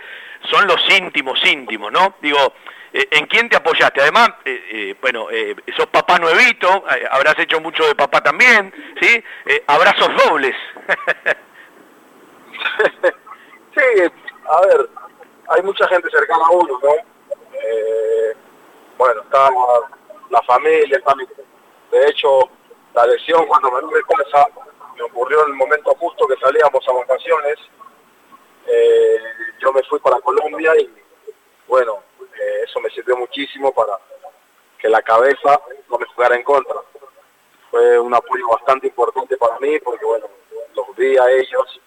son los íntimos íntimos, ¿no? Digo, eh, ¿en quién te apoyaste? Además, eh, eh, bueno, eh, sos papá nuevito, eh, habrás hecho mucho de papá también, ¿sí? Eh, abrazos dobles. Sí, a ver, hay mucha gente cercana a uno, ¿no? Eh, bueno, está la familia, está mi- de hecho, la lesión cuando me pasa, me ocurrió en el momento justo que salíamos a vacaciones, Eh, yo me fui para Colombia y bueno, eh, eso me sirvió muchísimo para que la cabeza no me jugara en contra. Fue un apoyo bastante importante para mí porque bueno, los vi a ellos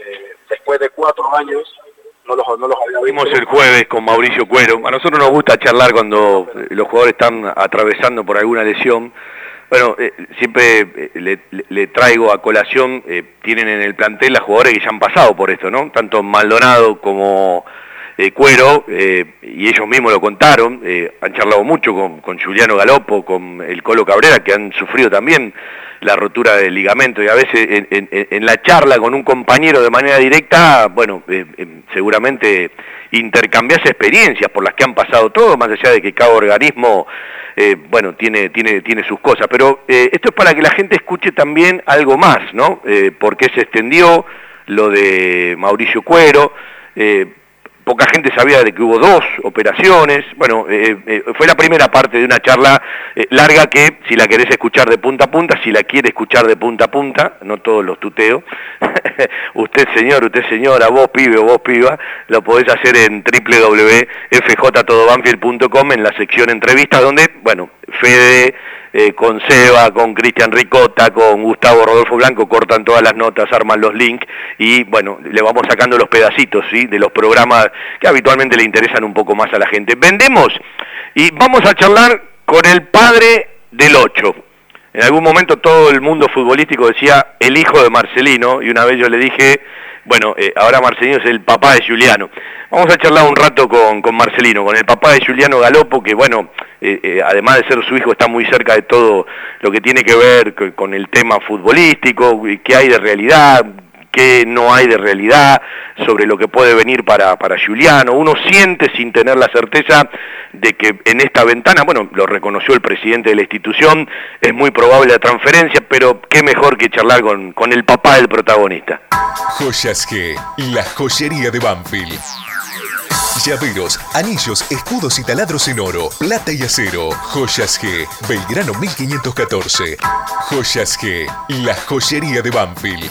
eh, después de cuatro años, no los, no los había visto. Vimos el jueves con Mauricio Cuero. A nosotros nos gusta charlar cuando eh, los jugadores están atravesando por alguna lesión. Bueno, eh, siempre eh, le, traigo a colación, eh, tienen en el plantel a jugadores que ya han pasado por esto, ¿no? Tanto Maldonado como eh, Cuero, eh, y ellos mismos lo contaron, eh, han charlado mucho con, Juliano Galopo, con el Colo Cabrera, que han sufrido también la rotura del ligamento y a veces en, la charla con un compañero de manera directa, bueno, eh, seguramente intercambias experiencias por las que han pasado todos, más allá de que cada organismo, bueno, tiene, tiene, tiene sus cosas. Pero esto es para que la gente escuche también algo más, ¿no? Por qué se extendió lo de Mauricio Cuero, poca gente sabía de que hubo dos operaciones. Bueno, eh, eh, fue la primera parte de una charla eh, larga que, si la querés escuchar de punta a punta, si la quiere escuchar de punta a punta, no todos los tuteo, usted señor, usted señora, vos pibe o vos piba, lo podés hacer en www.fjtodobanfield.com en la sección entrevistas, donde, bueno, Fede eh, con Seba, con Cristian Ricota, con Gustavo Rodolfo Blanco, cortan todas las notas, arman los links y bueno, le vamos sacando los pedacitos ¿sí? de los programas que habitualmente le interesan un poco más a la gente. Vendemos y vamos a charlar con el padre del 8. En algún momento todo el mundo futbolístico decía el hijo de Marcelino y una vez yo le dije, bueno, eh, ahora Marcelino es el papá de Juliano. Vamos a charlar un rato con, Marcelino, con el papá de Juliano Galopo, que bueno, eh, eh, además de ser su hijo, está muy cerca de todo lo que tiene que ver con, el tema futbolístico, qué hay de realidad, qué no hay de realidad sobre lo que puede venir para, para Juliano. Uno siente sin tener la certeza de que en esta ventana, bueno, lo reconoció el presidente de la institución, es muy probable la transferencia, pero qué mejor que charlar con, con el papá del protagonista. Joyas G, la joyería de Banfield. Llaveros, anillos, escudos y taladros en oro, plata y acero. Joyas G, Belgrano 1514. Joyas G, la joyería de Banfield.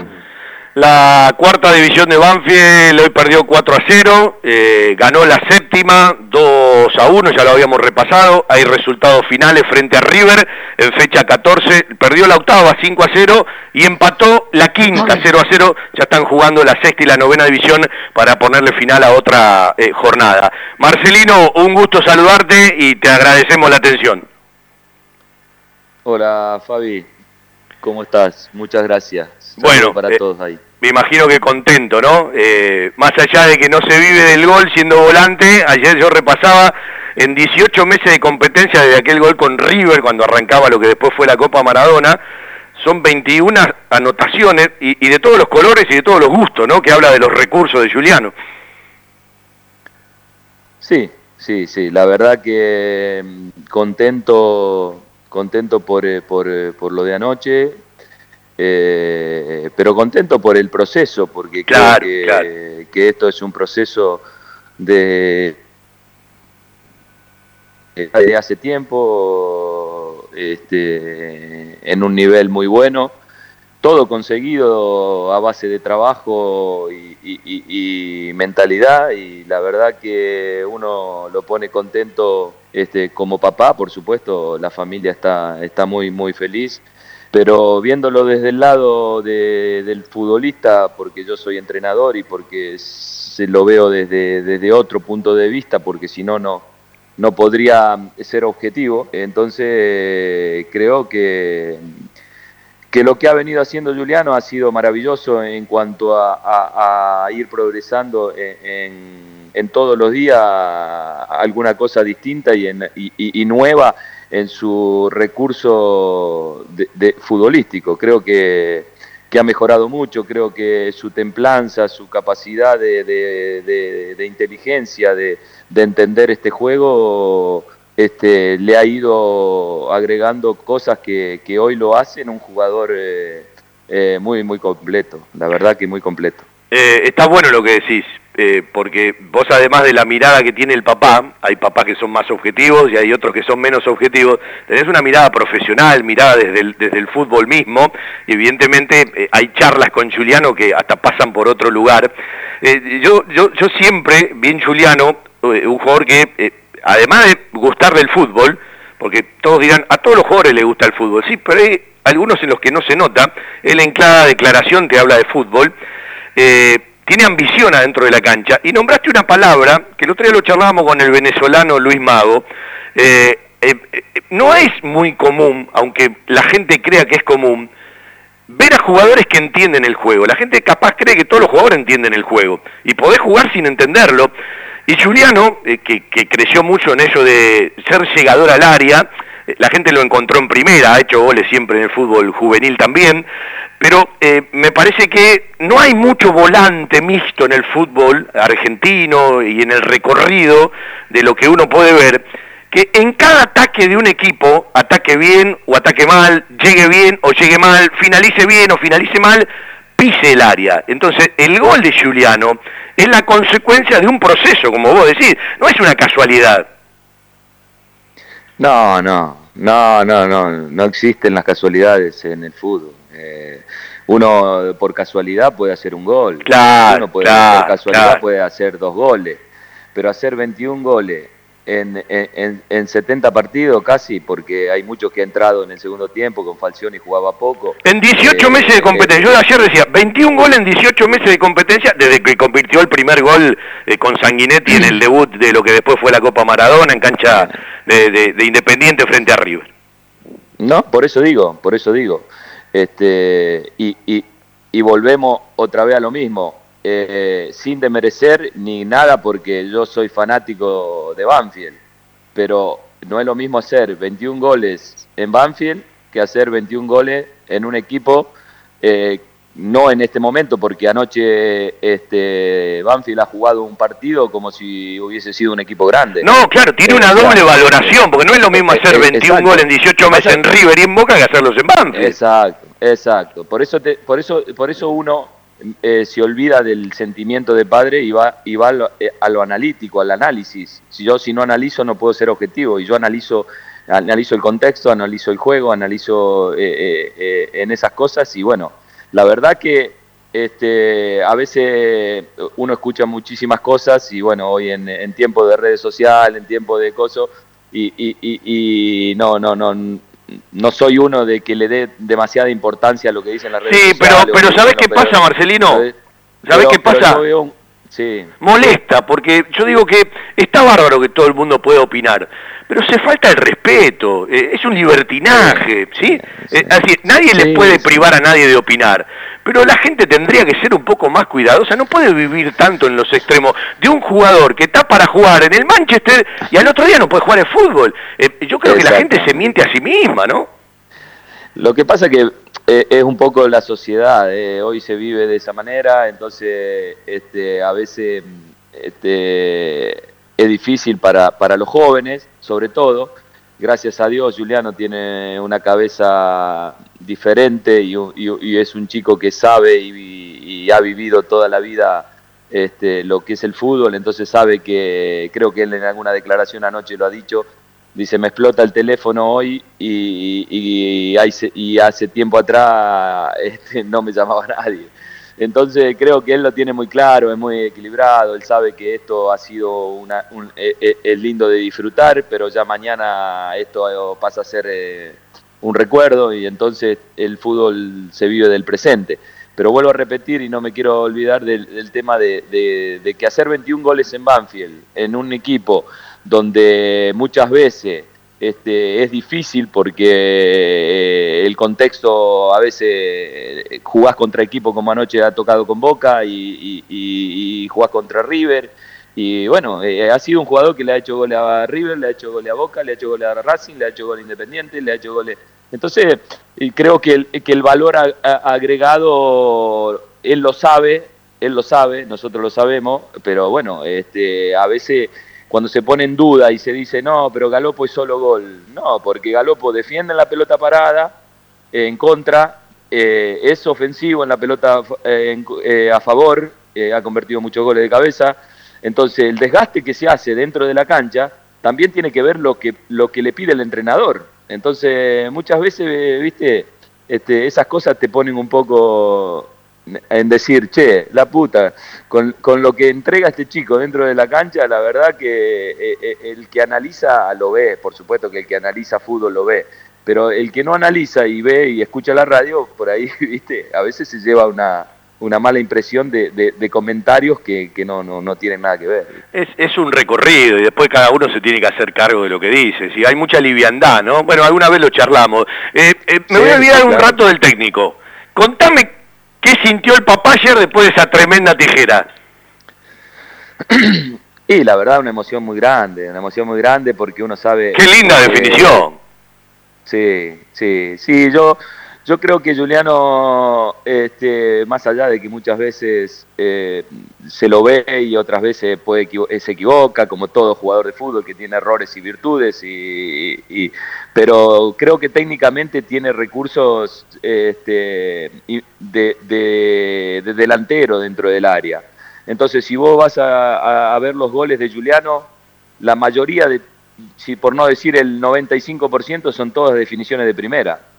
La cuarta división de Banfield hoy perdió 4 a 0, eh, ganó la séptima 2 a 1, ya lo habíamos repasado, hay resultados finales frente a River en fecha 14, perdió la octava 5 a 0 y empató la quinta 0 a 0, ya están jugando la sexta y la novena división para ponerle final a otra eh, jornada. Marcelino, un gusto saludarte y te agradecemos la atención. Hola Fabi, ¿cómo estás? Muchas gracias. Bueno, para eh, todos ahí. Me imagino que contento, ¿no? Eh, más allá de que no se vive del gol siendo volante, ayer yo repasaba en 18 meses de competencia desde aquel gol con River cuando arrancaba lo que después fue la Copa Maradona, son 21 anotaciones y, y de todos los colores y de todos los gustos, ¿no? Que habla de los recursos de Juliano. Sí, sí, sí. La verdad que mm, contento, contento por, eh, por, eh, por lo de anoche, eh, pero contento por el proceso, porque Claro, creo que, claro. que esto es un proceso de, de hace tiempo, este, en un nivel muy bueno. Todo conseguido a base de trabajo y, y- y- y mentalidad y la verdad que uno lo pone contento este, como papá, por supuesto, la familia está, está muy, muy feliz, pero viéndolo desde el lado de- del futbolista, porque yo soy entrenador y porque se lo veo desde, desde otro punto de vista, porque si no, no, no podría ser objetivo, entonces creo que que lo que ha venido haciendo Juliano ha sido maravilloso en cuanto a, a- ir progresando en, en- todos los días alguna cosa distinta y, en- y nueva en su recurso de, futbolístico. Creo que, que ha mejorado mucho, creo que su templanza, su capacidad de, de- inteligencia, de, de entender este juego, este, le ha ido agregando cosas que, que hoy lo hacen un jugador eh, eh, muy, muy completo, la verdad que muy completo. Eh, está bueno lo que decís, eh, porque vos además de la mirada que tiene el papá, hay papás que son más objetivos y hay otros que son menos objetivos, tenés una mirada profesional, mirada desde el, desde el fútbol mismo, y evidentemente eh, hay charlas con Juliano que hasta pasan por otro lugar. Eh, yo, yo, yo siempre, bien Juliano, un jugador que, además de gustar del fútbol, porque todos dirán, a todos los jugadores les gusta el fútbol, sí, pero hay algunos en los que no se nota, él en cada declaración te habla de fútbol, tiene ambición adentro de la cancha. Y nombraste una palabra, que el otro día lo charlábamos con el venezolano Luis Mago, eh, eh, eh, no es muy común, aunque la gente crea que es común, ver a jugadores que entienden el juego. La gente capaz cree que todos los jugadores entienden el juego y podés jugar sin entenderlo. Y Juliano, que, que, creció mucho en eso de ser llegador al área, la gente lo encontró en primera, ha hecho goles siempre en el fútbol juvenil también, pero eh, me parece que no hay mucho volante mixto en el fútbol argentino y en el recorrido de lo que uno puede ver, que en cada ataque de un equipo, ataque bien o ataque mal, llegue bien o llegue mal, finalice bien o finalice mal, pise el área. Entonces, el gol de Juliano es la consecuencia de un proceso, como vos decís, no es una casualidad. No, no, no, no, no, no existen las casualidades en el fútbol. Eh, uno por casualidad puede hacer un gol, claro, uno por casualidad puede hacer dos goles, pero hacer 21 goles en, en, en, 70 partidos casi, porque hay muchos que han entrado en el segundo tiempo con Falcioni jugaba poco. En 18 eh, meses de competencia, yo ayer decía, 21 goles en 18 meses de competencia, desde que convirtió el primer gol eh, con Sanguinetti en el debut de lo que después fue la Copa Maradona en cancha de, de Independiente frente a River. No, por eso digo, por eso digo. Este, y, y, volvemos otra vez a lo mismo, eh, sin demerecer ni nada porque yo soy fanático de Banfield, pero no es lo mismo hacer 21 goles en Banfield que hacer 21 goles en un equipo eh, no en este momento, porque anoche este, Banfield ha jugado un partido como si hubiese sido un equipo grande. No, claro, tiene una doble valoración, porque no es lo mismo hacer 21 goles en 18 meses en River y en Boca que hacerlos en Banfield. Exacto, exacto. Por eso, por eso, por eso uno eh, se olvida del sentimiento de padre y va, y va a, lo, eh, a lo analítico, al análisis. Si yo si no analizo no puedo ser objetivo, y yo analizo analizo el contexto, analizo el juego, analizo eh, en esas cosas y bueno, la verdad que este, a veces uno escucha muchísimas cosas y bueno, hoy en, en tiempo de redes sociales, en tiempo de cosas, y, y, no, no, no, no soy uno de que le dé demasiada importancia a lo que dicen las redes sociales. Sí, pero, pero ¿sabes qué pasa, Marcelino? ¿Sabes qué pasa? Sí. Molesta, porque yo digo que está bárbaro que todo el mundo pueda opinar, pero se falta el respeto, eh, es un libertinaje, ¿sí? Eh, nadie le puede privar a nadie de opinar, pero la gente tendría que ser un poco más cuidadosa, no puede vivir tanto en los extremos de un jugador que está para jugar en el Manchester y al otro día no puede jugar en fútbol. Eh, yo creo que la gente se miente a sí misma, ¿no? Lo que pasa que es un poco la sociedad, hoy se vive de esa manera, entonces este, a veces este, es difícil para, para los jóvenes, sobre todo. Gracias a Dios, Juliano tiene una cabeza diferente y, es un chico que sabe y, ha vivido toda la vida este, lo que es el fútbol, entonces sabe que, creo que él en alguna declaración anoche lo ha dicho, dice, me explota el teléfono hoy y, y hace tiempo atrás este, no me llamaba nadie. Entonces creo que él lo tiene muy claro, es muy equilibrado, él sabe que esto ha sido una, un, es, e, es lindo de disfrutar, pero ya mañana esto pasa a ser eh, un recuerdo y entonces el fútbol se vive del presente. Pero vuelvo a repetir y no me quiero olvidar del, tema de, de que hacer 21 goles en Banfield, en un equipo donde muchas veces este, es difícil porque eh, el contexto a veces eh, jugás contra equipo como anoche ha tocado con Boca y, jugás contra River. Y bueno, eh, ha sido un jugador que le ha hecho goles a River, le ha hecho goles a Boca, le ha hecho goles a Racing, le ha hecho goles a Independiente, le ha hecho goles. Entonces, creo que el, que el valor agregado, él lo sabe, él lo sabe, nosotros lo sabemos, pero bueno, este, a veces cuando se pone en duda y se dice, no, pero Galopo es solo gol. No, porque Galopo defiende en la pelota parada, en contra, eh, es ofensivo en la pelota eh, eh, a favor eh, ha convertido muchos goles de cabeza. Entonces, el desgaste que se hace dentro de la cancha también tiene que ver lo que, lo que le pide el entrenador. Entonces, muchas veces, viste, este, esas cosas te ponen un poco en decir, che, la puta, con, con, lo que entrega este chico dentro de la cancha, la verdad que eh, eh, el que analiza lo ve, por supuesto que el que analiza fútbol lo ve, pero el que no analiza y ve y escucha la radio, por ahí, viste, a veces se lleva una, una mala impresión de, de, comentarios que, que no, no, no, tienen nada que ver. Es, es un recorrido y después cada uno se tiene que hacer cargo de lo que dice. Si hay mucha liviandad, ¿no? Bueno, alguna vez lo charlamos. Eh, me voy a olvidar un rato del técnico. Contame ¿Qué sintió el papá ayer después de esa tremenda tijera? Y la verdad una emoción muy grande, una emoción muy grande porque uno sabe... ¡Qué linda definición! Sí, sí, sí, yo yo creo que Juliano, este, más allá de que muchas veces eh, se lo ve y otras veces puede se equivoca, como todo jugador de fútbol que tiene errores y virtudes, y, pero creo que técnicamente tiene recursos este, de, delantero dentro del área. Entonces, si vos vas a, a ver los goles de Juliano, la mayoría de, si por no decir el 95%, son todas definiciones de primera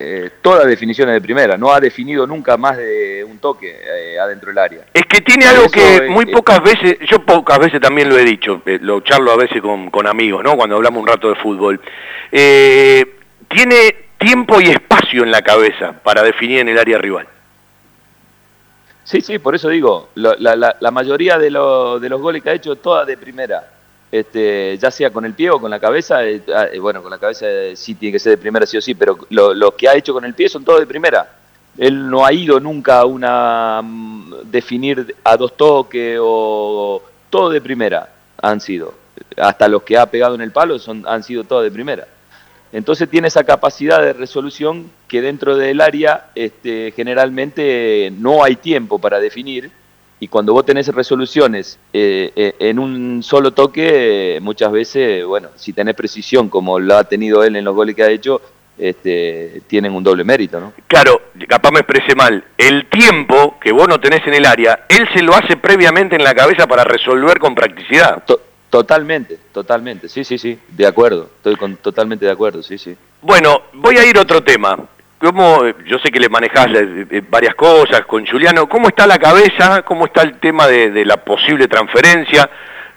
eh, todas definiciones de primera, no ha definido nunca más de un toque eh, adentro del área. Es que tiene algo que muy pocas veces, yo pocas veces también lo he dicho, eh, lo charlo a veces con, con, amigos, ¿no? Cuando hablamos un rato de fútbol. tiene tiempo y espacio en la cabeza para definir en el área rival. Sí, sí, por eso digo, la, la, la mayoría de, de los goles que ha hecho, todas de primera este, ya sea con el pie o con la cabeza, eh, ah, eh, bueno, con la cabeza eh, sí tiene que ser de primera sí o sí, pero lo, que ha hecho con el pie son todos de primera. Él no ha ido nunca a una mm, definir a dos toques o todo de primera han sido. Hasta los que ha pegado en el palo son, han sido todos de primera. Entonces tiene esa capacidad de resolución que dentro del área este, generalmente no hay tiempo para definir y cuando vos tenés resoluciones eh, eh, en un solo toque, muchas veces, bueno, si tenés precisión como lo ha tenido él en los goles que ha hecho, este, tienen un doble mérito, ¿no? Claro, capaz me expresé mal. El tiempo que vos no tenés en el área, él se lo hace previamente en la cabeza para resolver con practicidad. totalmente, totalmente, sí, sí, sí, de acuerdo, estoy con, totalmente de acuerdo, sí, sí. Bueno, voy a ir a otro tema. ¿Cómo, yo sé que le manejás eh, eh, varias cosas con Juliano, ¿cómo está la cabeza? ¿Cómo está el tema de, la posible transferencia?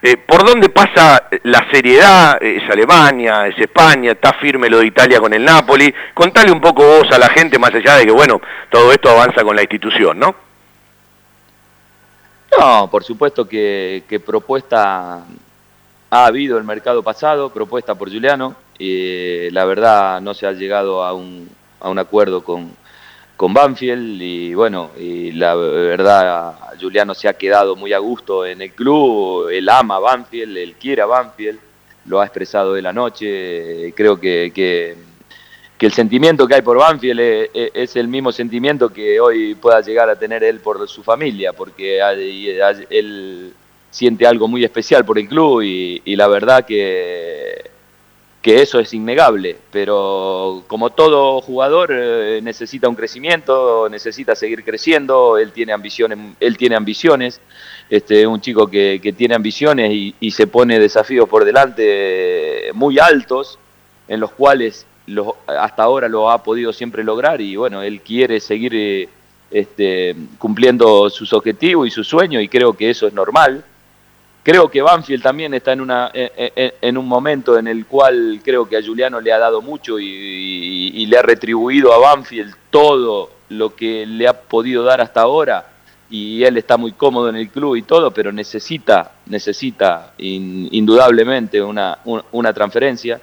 Eh, ¿Por dónde pasa la seriedad? ¿Es Alemania? ¿Es España? ¿Está firme lo de Italia con el Napoli? Contale un poco vos a la gente, más allá de que, bueno, todo esto avanza con la institución, ¿no? No, por supuesto que, propuesta ha habido el mercado pasado, propuesta por Juliano, y la verdad no se ha llegado a un, a un acuerdo con, con Banfield y bueno, y la verdad Juliano se ha quedado muy a gusto en el club, él ama a Banfield, él quiere a Banfield, lo ha expresado de la noche, creo que, que, el sentimiento que hay por Banfield es, el mismo sentimiento que hoy pueda llegar a tener él por su familia, porque él siente algo muy especial por el club y la verdad que que eso es innegable, pero como todo jugador eh, necesita un crecimiento, necesita seguir creciendo, él tiene ambiciones, él tiene ambiciones, este, un chico que, que tiene ambiciones y, se pone desafíos por delante muy altos, en los cuales hasta ahora lo ha podido siempre lograr y bueno, él quiere seguir eh, este, cumpliendo sus objetivos y sus sueños y creo que eso es normal Creo que Banfield también está en, una, en, un momento en el cual creo que a Juliano le ha dado mucho y, le ha retribuido a Banfield todo lo que le ha podido dar hasta ahora y él está muy cómodo en el club y todo, pero necesita, necesita indudablemente una, una, transferencia.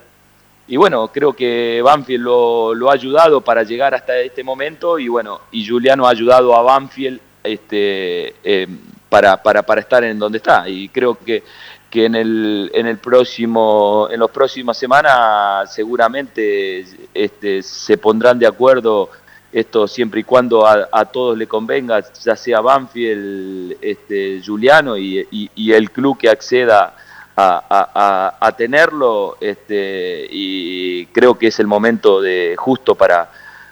Y bueno, creo que Banfield lo, ha ayudado para llegar hasta este momento y bueno, y Juliano ha ayudado a Banfield este, eh, para, para, para estar en donde está. Y creo que, que en, el, en, el próximo, en las próximas semanas seguramente este, se pondrán de acuerdo esto siempre y cuando a, todos le convenga, ya sea Banfield, este, Juliano y, y, el club que acceda a, a, tenerlo, este, y creo que es el momento de justo para,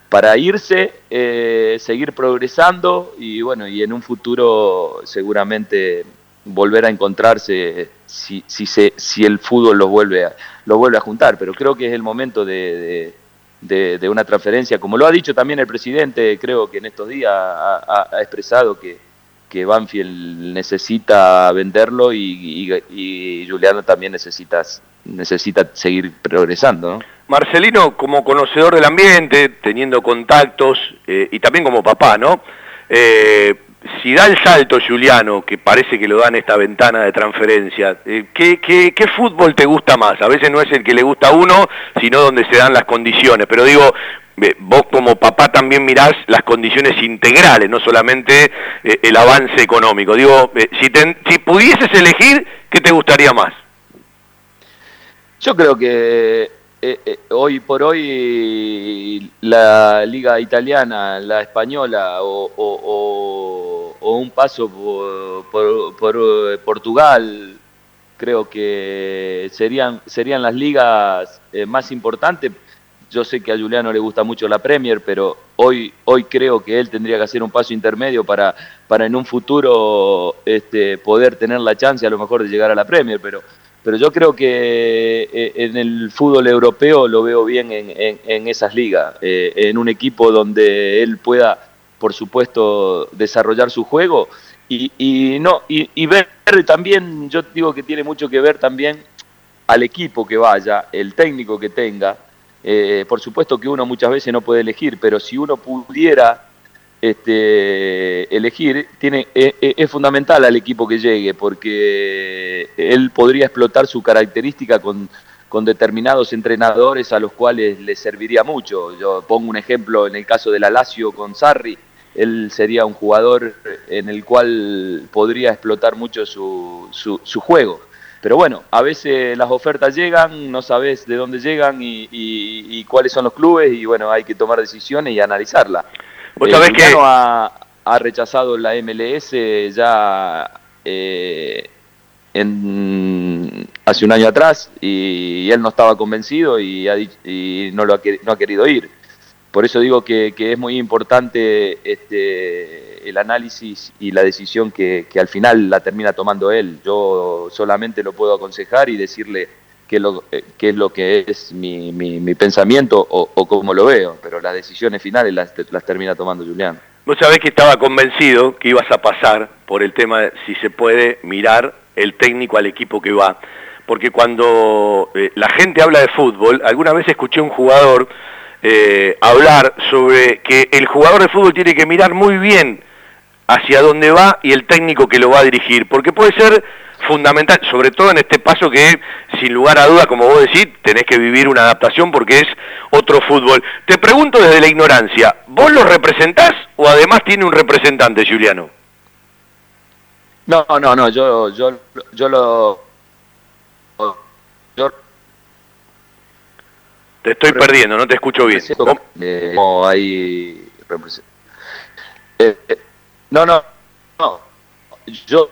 para irse, eh, seguir progresando y bueno, y en un futuro seguramente volver a encontrarse si, si, se, si el fútbol los vuelve, a, vuelve a juntar. Pero creo que es el momento de, de, una transferencia. Como lo ha dicho también el presidente, creo que en estos días ha, expresado que, que Banfield necesita venderlo y, y, y, también necesita, necesita seguir progresando. ¿no? Marcelino, como conocedor del ambiente, teniendo contactos eh, y también como papá, ¿no? Eh, si da el salto Juliano, que parece que lo da en esta ventana de transferencia, eh, ¿qué, qué, fútbol te gusta más? A veces no es el que le gusta a uno, sino donde se dan las condiciones. Pero digo, vos como papá también mirás las condiciones integrales, no solamente el avance económico. Digo, si, te, si pudieses elegir, ¿qué te gustaría más? Yo creo que eh, eh, hoy por hoy la liga italiana, la española o, o, o un paso por, por, Portugal, creo que serían, serían las ligas eh, más importantes. Yo sé que a Juliano le gusta mucho la Premier, pero hoy, hoy creo que él tendría que hacer un paso intermedio para, para en un futuro este, poder tener la chance a lo mejor de llegar a la Premier, pero pero yo creo que eh, en el fútbol europeo lo veo bien en, en, esas ligas, eh, en un equipo donde él pueda, por supuesto, desarrollar su juego y, y no y, y, ver también, yo digo que tiene mucho que ver también al equipo que vaya, el técnico que tenga. Eh, por supuesto que uno muchas veces no puede elegir, pero si uno pudiera este, elegir, tiene, es, es, fundamental al equipo que llegue, porque él podría explotar su característica con, con, determinados entrenadores a los cuales le serviría mucho. Yo pongo un ejemplo en el caso de la Lazio con Sarri, él sería un jugador en el cual podría explotar mucho su, su, su juego. Pero bueno, a veces las ofertas llegan, no sabes de dónde llegan y, y, y cuáles son los clubes y bueno, hay que tomar decisiones y analizarla. Vos sabés eh, que ha, ha, rechazado la MLS ya eh, en, hace un año atrás y, y, él no estaba convencido y, ha, y no, lo ha, no ha querido ir. Por eso digo que, que es muy importante este, el análisis y la decisión que, que al final la termina tomando él. Yo solamente lo puedo aconsejar y decirle qué, lo, eh, qué es lo que es mi, mi, mi pensamiento o, o, cómo lo veo, pero las decisiones finales las, las termina tomando Julián. Vos sabés que estaba convencido que ibas a pasar por el tema de si se puede mirar el técnico al equipo que va, porque cuando eh, la gente habla de fútbol, alguna vez escuché a un jugador eh, hablar sobre que el jugador de fútbol tiene que mirar muy bien hacia dónde va y el técnico que lo va a dirigir, porque puede ser fundamental, sobre todo en este paso que, sin lugar a duda, como vos decís, tenés que vivir una adaptación porque es otro fútbol. Te pregunto desde la ignorancia, ¿vos lo representás o además tiene un representante, Juliano? No, no, no, yo, yo, yo lo... Yo... Te estoy perdiendo, no te escucho bien. Eh, no, hay... Eh, eh, no, no, no. Yo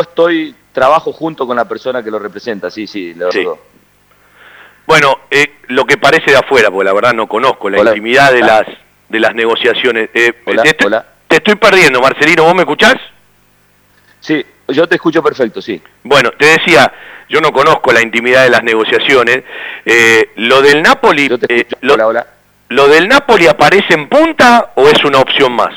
estoy, trabajo junto con la persona que lo representa, sí, sí, lo sí. Bueno, eh, lo que parece de afuera, porque la verdad no conozco la hola. intimidad de las, de las negociaciones. Eh, hola, te, hola. te estoy perdiendo, Marcelino, ¿vos me escuchás? Sí, yo te escucho perfecto, sí. Bueno, te decía, yo no conozco la intimidad de las negociaciones. Eh, lo del Napoli, eh, lo, hola, hola. ¿lo del Napoli aparece en punta o es una opción más?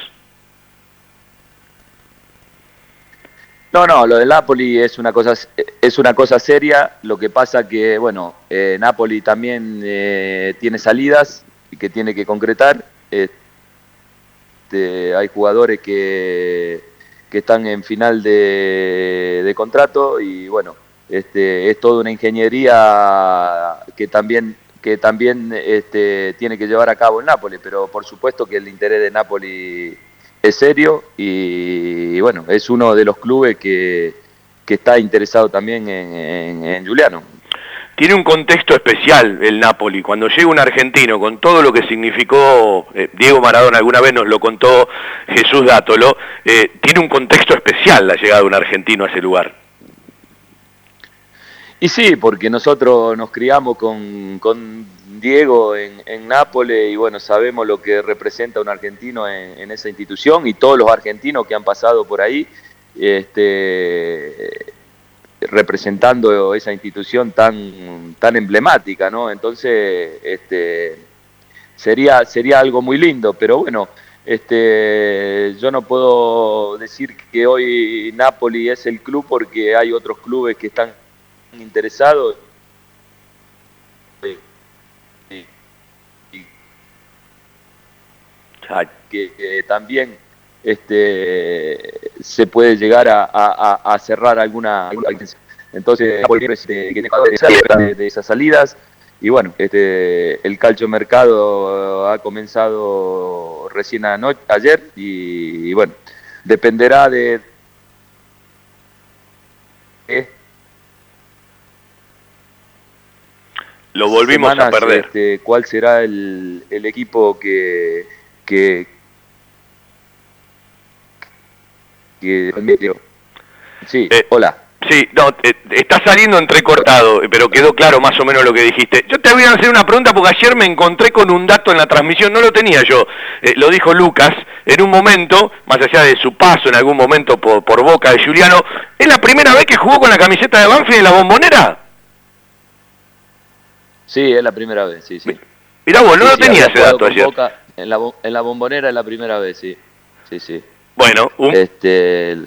No, no, lo del Napoli es una cosa es una cosa seria. Lo que pasa que bueno, eh, Napoli también eh, tiene salidas y que tiene que concretar. Este, hay jugadores que, que están en final de, de contrato y bueno, este, es toda una ingeniería que también que también este, tiene que llevar a cabo el Napoli, pero por supuesto que el interés de Napoli es serio y, bueno, es uno de los clubes que, que está interesado también en, Juliano. Tiene un contexto especial el Napoli. Cuando llega un argentino con todo lo que significó, eh, Diego Maradona alguna vez nos lo contó Jesús Dátolo, eh, tiene un contexto especial la llegada de un argentino a ese lugar. Y sí, porque nosotros nos criamos con, con Diego en, en, Nápoles y bueno, sabemos lo que representa un argentino en, en, esa institución y todos los argentinos que han pasado por ahí, este, representando esa institución tan, tan emblemática, ¿no? Entonces, este, sería, sería algo muy lindo, pero bueno, este, yo no puedo decir que hoy Napoli es el club porque hay otros clubes que están interesados. Que, que también este, se puede llegar a, cerrar alguna, entonces este, de, de esas salidas y bueno este el calcio mercado ha comenzado recién anoche, ayer y, y bueno dependerá de, de lo volvimos semanas, a perder este, cuál será el, el equipo que que, que sí Eh, hola Sí, no, eh, está saliendo entrecortado, pero quedó claro más o menos lo que dijiste. Yo te voy a hacer una pregunta porque ayer me encontré con un dato en la transmisión, no lo tenía yo, eh, lo dijo Lucas, en un momento, más allá de su paso en algún momento por, por Boca de Juliano, ¿es la primera vez que jugó con la camiseta de Banfield en la bombonera? Sí, es la primera vez, sí, sí. Mirá vos, no Sí, lo tenía ese dato ayer. Boca en, la, en la bombonera es la primera vez, sí. Sí, sí. Bueno, un, Este,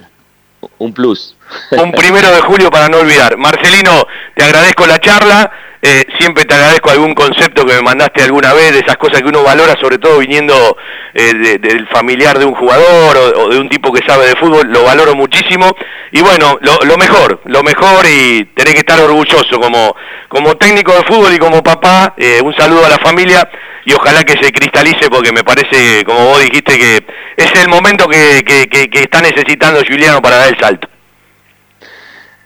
un plus. un primero de julio para no olvidar. Marcelino, te agradezco la charla, eh, siempre te agradezco algún concepto que me mandaste alguna vez, de esas cosas que uno valora, sobre todo viniendo eh, de- del familiar de un jugador o, de un tipo que sabe de fútbol, lo valoro muchísimo. Y bueno, lo, lo mejor, lo mejor y tenés que estar orgulloso como, como técnico de fútbol y como papá. eh, un saludo a la familia y ojalá que se cristalice porque me parece, como vos dijiste, que es el momento que, que- que- que está necesitando Juliano para dar el salto.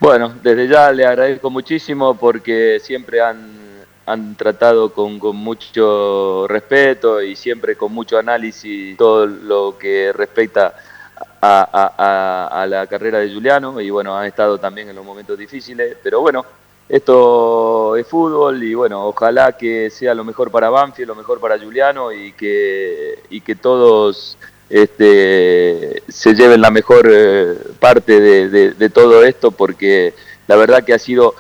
Bueno, desde ya le agradezco muchísimo porque siempre han, han tratado con, con mucho respeto y siempre con mucho análisis todo lo que respecta a, a- a- la carrera de Juliano y bueno, han estado también en los momentos difíciles, pero bueno, esto es fútbol y bueno, ojalá que sea lo mejor para Banfield, lo mejor para Juliano y que, y que todos este, se lleven la mejor eh, parte de, de- todo esto porque la verdad que ha sido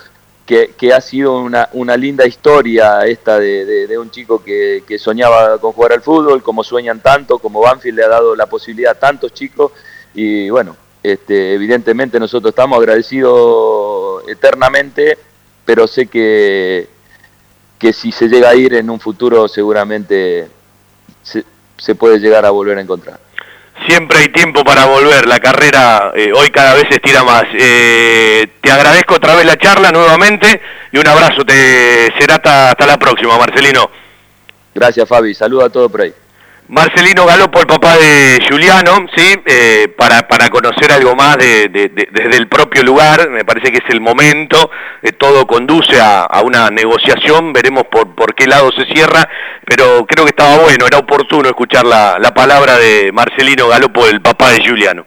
que, que ha sido una, una linda historia esta de, de- de un chico que, que soñaba con jugar al fútbol, como sueñan tanto, como Banfield le ha dado la posibilidad a tantos chicos y bueno, este, evidentemente nosotros estamos agradecidos eternamente, pero sé que, que si se llega a ir en un futuro seguramente se, se puede llegar a volver a encontrar. Siempre hay tiempo para volver, la carrera eh, hoy cada vez se estira más. Eh, te agradezco otra vez la charla nuevamente y un abrazo, te será hasta, hasta la próxima, Marcelino. Gracias Fabi, saludo a todos por ahí. Marcelino Galopo, el papá de Juliano, ¿sí? Eh, para, para conocer algo más de, de- de- desde el propio lugar, me parece que es el momento, eh, todo conduce a, a una negociación, veremos por, por qué lado se cierra, pero creo que estaba bueno, era oportuno escuchar la, la palabra de Marcelino Galopo, el papá de Juliano.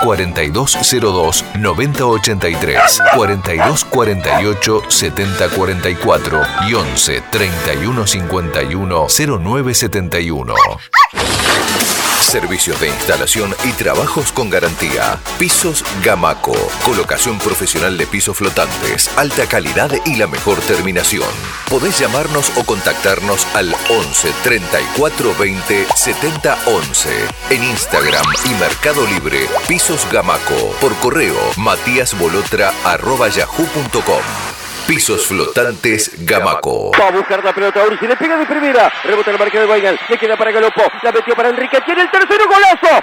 4202-9083, 4248-7044 y 11 3151 0971. Servicios de instalación y trabajos con garantía. Pisos Gamaco. Colocación profesional de pisos flotantes. Alta calidad y la mejor terminación. Podés llamarnos o contactarnos al 11 34 20 70 11. En Instagram y Mercado Libre. Pisos Gamaco. Por correo matíasbolotra.yahoo.com. Pisos flotantes Gamaco. Va a buscar la pelota Ursi, le pega de primera, rebota el marca de Weigel, le queda para Galopo, la metió para Enrique, tiene el tercero golazo,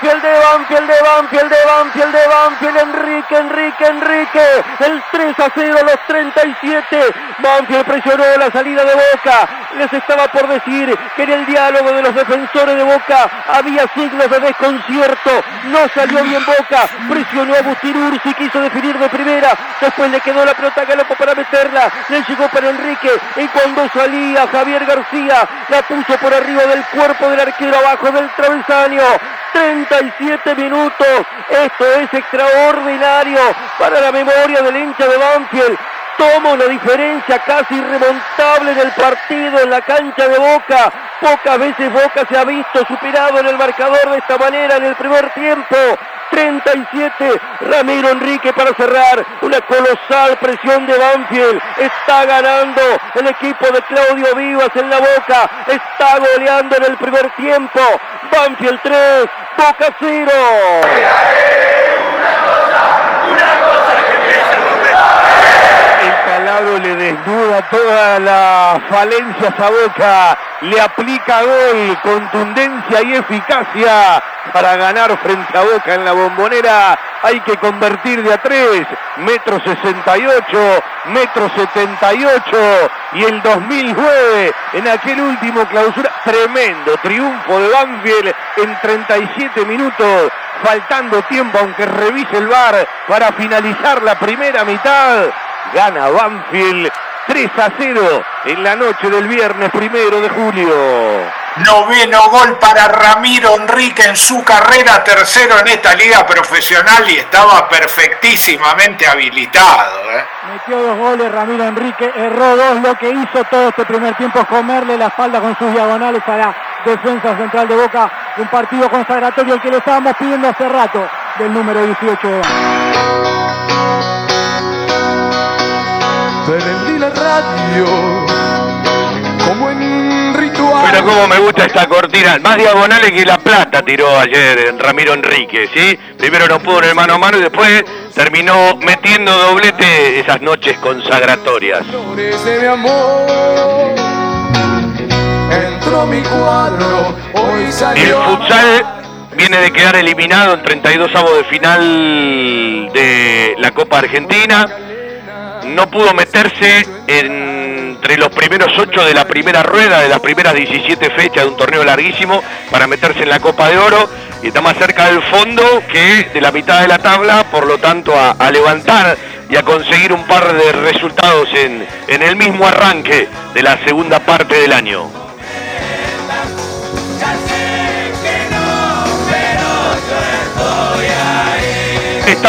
Banfield, de Banfield, de Banfield, de Banfield, de Banfield, Enrique, Enrique, Enrique, el 3 a 0 a los 37, Banfield presionó la salida de Boca, les estaba por decir que en el diálogo de los defensores de Boca había signos de desconcierto, no salió bien Boca, presionó a Agustín Ursi, quiso definir de primera, después le quedó la pelota a Galopo para meterla, le llegó para Enrique, y cuando salía Javier García, la puso por arriba del cuerpo del arquero abajo del travesaño, 37 minutos, esto es extraordinario para la memoria del hincha de Banfield, toma una diferencia casi irremontable en el partido, en la cancha de Boca. Pocas veces Boca se ha visto superado en el marcador de esta manera en el primer tiempo. 37, Ramiro Enrique para cerrar, una colosal presión de Banfield, está ganando el equipo de Claudio Vivas en la boca, está goleando en el primer tiempo, Banfield 3, Boca 0. Calabro le desnuda todas las falencias a Boca, le aplica gol, contundencia y eficacia para ganar frente a Boca en la bombonera. Hay que convertir de a 3, metro 68, metro 78 y el 2009 en aquel último clausura. Tremendo triunfo de Banfield en 37 minutos, faltando tiempo aunque revise el VAR para finalizar la primera mitad gana Banfield 3 a 0 en la noche del viernes primero de julio. Noveno gol para Ramiro Enrique en su carrera, tercero en esta liga profesional y estaba perfectísimamente habilitado. ¿eh? Metió dos goles Ramiro Enrique, erró dos, lo que hizo todo este primer tiempo es comerle la espalda con sus diagonales a la defensa central de Boca, un partido consagratorio el que le estábamos pidiendo hace rato del número 18 de Prendí la radio como en ritual. Pero como me gusta esta cortina, más diagonales que la plata tiró ayer Ramiro Enrique, ¿sí? Primero no pudo en el mano a mano y después terminó metiendo doblete esas noches consagratorias. de mi amor. Entró mi cuadro, hoy El futsal viene de quedar eliminado en 32 avos de final de la Copa Argentina. No pudo meterse entre los primeros 8 de la primera rueda, de las primeras 17 fechas de un torneo larguísimo, para meterse en la Copa de Oro. Y está más cerca del fondo que de la mitad de la tabla, por lo tanto a, a levantar y a conseguir un par de resultados en, en el mismo arranque de la segunda parte del año.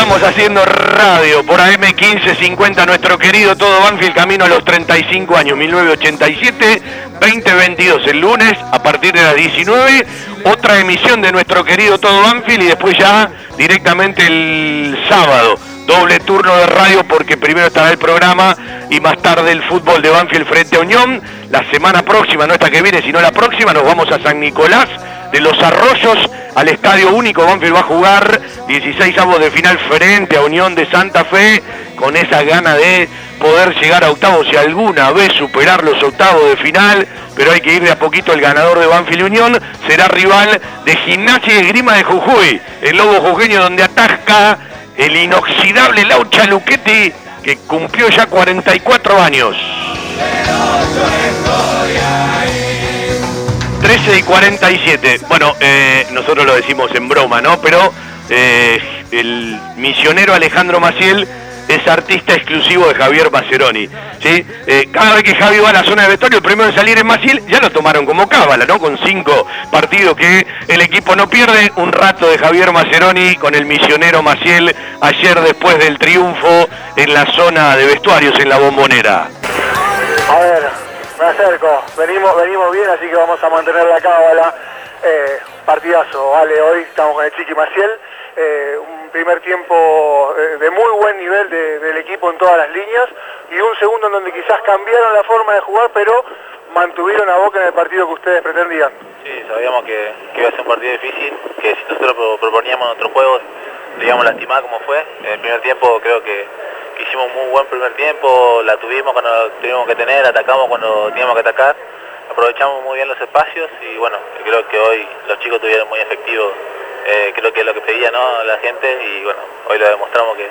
Estamos haciendo radio por AM1550, nuestro querido Todo Banfield, camino a los 35 años, 1987, 2022, el lunes, a partir de las 19, otra emisión de nuestro querido Todo Banfield y después ya directamente el sábado, doble turno de radio porque primero estará el programa y más tarde el fútbol de Banfield frente a Unión. La semana próxima, no esta que viene, sino la próxima, nos vamos a San Nicolás de los Arroyos al Estadio Único. Banfield va a jugar 16 avos de final frente a Unión de Santa Fe con esa gana de poder llegar a octavos y alguna vez superar los octavos de final, pero hay que ir de a poquito el ganador de Banfield Unión, será rival de Gimnasia y Grima de Jujuy, el lobo jujeño donde atasca el inoxidable Laucha Luchetti que cumplió ya 44 años. 13 y 47. Bueno, eh, nosotros lo decimos en broma, ¿no? Pero eh, el misionero Alejandro Maciel es artista exclusivo de Javier Maceroni. ¿sí? Eh, cada vez que Javi va a la zona de vestuario, el primero en salir es Maciel, ya lo tomaron como cábala, ¿no? Con cinco partidos que el equipo no pierde. Un rato de Javier Maceroni con el misionero Maciel ayer después del triunfo en la zona de vestuarios en la bombonera. A ver, me acerco. Venimos, venimos bien, así que vamos a mantener la cábala. Eh, partidazo, vale, hoy estamos con el Chiqui Maciel. Eh, un primer tiempo eh, de muy buen nivel de- del equipo en todas las líneas y un segundo en donde quizás cambiaron la forma de jugar, pero mantuvieron a Boca en el partido que ustedes pretendían. Sí, sabíamos que, que iba a ser un partido difícil, que si nosotros pro- proponíamos nuestros juegos, a lastimar como fue. En el primer tiempo creo que hicimos un muy buen primer tiempo, la tuvimos cuando teníamos que tener, atacamos cuando teníamos que atacar, aprovechamos muy bien los espacios y bueno, creo que hoy los chicos tuvieron muy efectivos eh, creo que es lo que pedía ¿no? la gente y bueno, hoy lo demostramos que,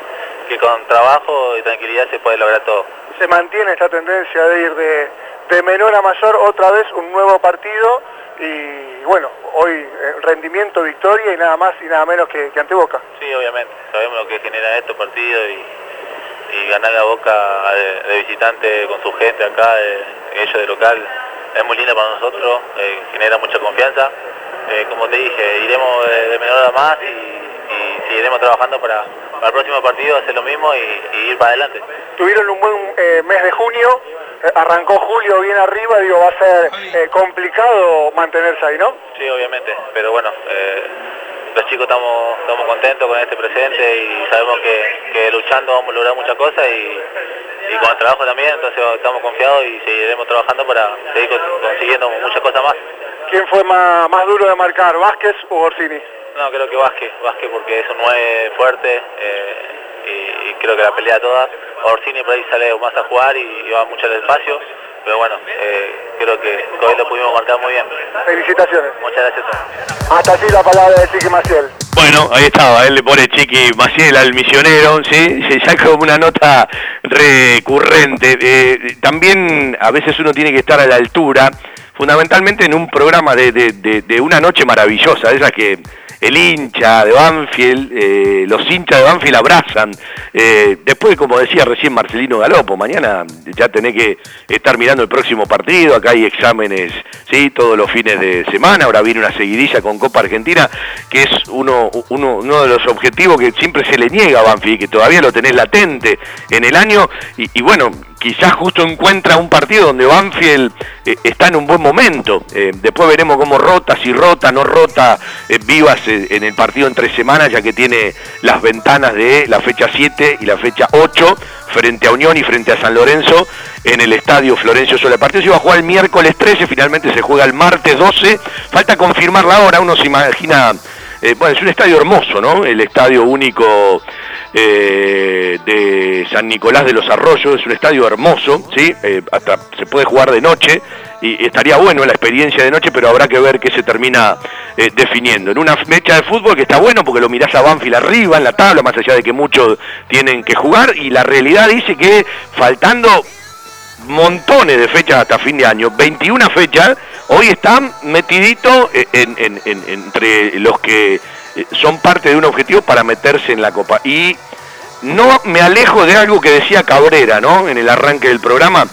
que con trabajo y tranquilidad se puede lograr todo. Se mantiene esta tendencia de ir de, de menor a mayor otra vez un nuevo partido y bueno, hoy eh, rendimiento, victoria y nada más y nada menos que, que ante Boca. Sí, obviamente, sabemos lo que genera estos partidos y, y ganar la Boca de, visitante con su gente acá, ellos de local, es muy linda para nosotros, eh, genera mucha confianza. Eh, como te dije, iremos de, de menor a más y, y seguiremos trabajando para, para el próximo partido hacer lo mismo y, y ir para adelante. Tuvieron un buen eh, mes de junio, arrancó julio bien arriba, digo, va a ser complicado mantenerse ahí, ¿no? Sí, obviamente, pero bueno, eh, los chicos estamos, estamos contentos con este presente y sabemos que, que luchando vamos a lograr muchas cosas y, y con el trabajo también, entonces estamos confiados y seguiremos trabajando para seguir con- consiguiendo muchas cosas más. ¿Quién fue más, más duro de marcar, Vázquez o Orsini? No, creo que Vázquez, Vázquez porque es un 9 fuerte eh, y, y creo que la pelea toda. Orsini por ahí sale más a jugar y, y va mucho al espacio, pero bueno, eh, creo que hoy lo pudimos marcar muy bien. Felicitaciones. Muchas gracias. Hasta allí la palabra de Chiqui Maciel. Bueno, ahí estaba, él le pone Chiqui Maciel al misionero, ¿sí? Se saca como una nota recurrente. Eh, también a veces uno tiene que estar a la altura, fundamentalmente en un programa de, de- de- de una noche maravillosa, esas que el hincha de Banfield, eh, los hinchas de Banfield abrazan. Eh, después, como decía recién Marcelino Galopo, mañana ya tenés que estar mirando el próximo partido, acá hay exámenes, sí, todos los fines de semana, ahora viene una seguidilla con Copa Argentina, que es uno, uno, uno de los objetivos que siempre se le niega a Banfield, que todavía lo tenés latente en el año, y, y bueno, quizás justo encuentra un partido donde Banfield eh, está en un buen momento. Eh, después veremos cómo rota, si rota, no rota eh, Vivas eh, en el partido entre semanas, ya que tiene las ventanas de la fecha 7 y la fecha 8 frente a Unión y frente a San Lorenzo en el estadio Florencio Sola. El partido se iba a jugar el miércoles 13, finalmente se juega el martes 12. Falta confirmar la hora, uno se imagina... eh, bueno, es un estadio hermoso, ¿no? El estadio único eh, de San Nicolás de los Arroyos, es un estadio hermoso, ¿sí? Eh, hasta se puede jugar de noche y estaría bueno la experiencia de noche, pero habrá que ver qué se termina definiendo. En una fecha de fútbol que está bueno porque lo mirás a Banfield arriba en la tabla, más allá de que muchos tienen que jugar, y la realidad dice que faltando montones de fechas hasta fin de año, 21 fechas, hoy están metiditos en- entre los que eh, son parte de un objetivo para meterse en la Copa. Y no me alejo de algo que decía Cabrera, ¿no? En el arranque del programa,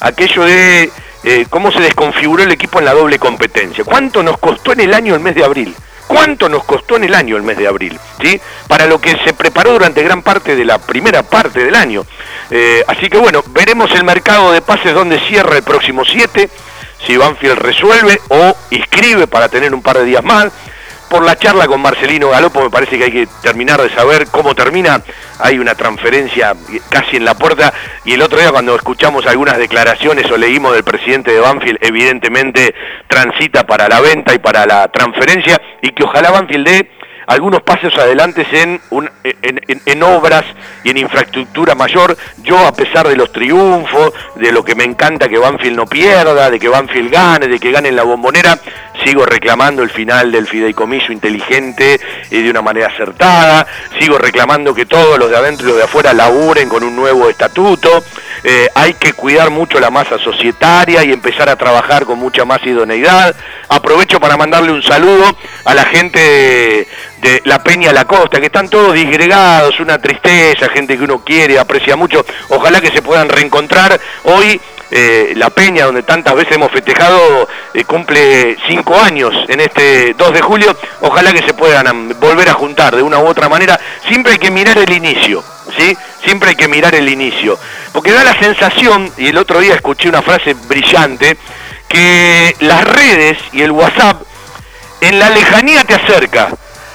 aquello de eh, cómo se desconfiguró el equipo en la doble competencia. ¿Cuánto nos costó en el año el mes de abril? ¿Cuánto nos costó en el año el mes de abril? ¿Sí? Para lo que se preparó durante gran parte de la primera parte del año. Eh, así que bueno, veremos el mercado de pases donde cierra el próximo 7, si Banfield resuelve o inscribe para tener un par de días más. Por la charla con Marcelino Galopo me parece que hay que terminar de saber cómo termina. Hay una transferencia casi en la puerta y el otro día cuando escuchamos algunas declaraciones o leímos del presidente de Banfield, evidentemente transita para la venta y para la transferencia y que ojalá Banfield dé algunos pasos adelante en, un- en, en- obras y en infraestructura mayor. Yo, a pesar de los triunfos, de lo que me encanta que Banfield no pierda, de que Banfield gane, de que gane la bombonera, sigo reclamando el final del fideicomiso inteligente y de una manera acertada, sigo reclamando que todos los de adentro y los de afuera laburen con un nuevo estatuto, Eh, hay que cuidar mucho la masa societaria y empezar a trabajar con mucha más idoneidad. Aprovecho para mandarle un saludo a la gente de, La Peña La Costa, que están todos disgregados, una tristeza, gente que uno quiere, aprecia mucho. Ojalá que se puedan reencontrar hoy. Eh, la Peña, donde tantas veces hemos festejado, eh, cumple cinco años en este 2 de julio. Ojalá que se puedan volver a juntar de una u otra manera. Siempre hay que mirar el inicio, ¿sí? Siempre hay que mirar el inicio. Porque da la sensación, y el otro día escuché una frase brillante, que las redes y el WhatsApp en la lejanía te acerca,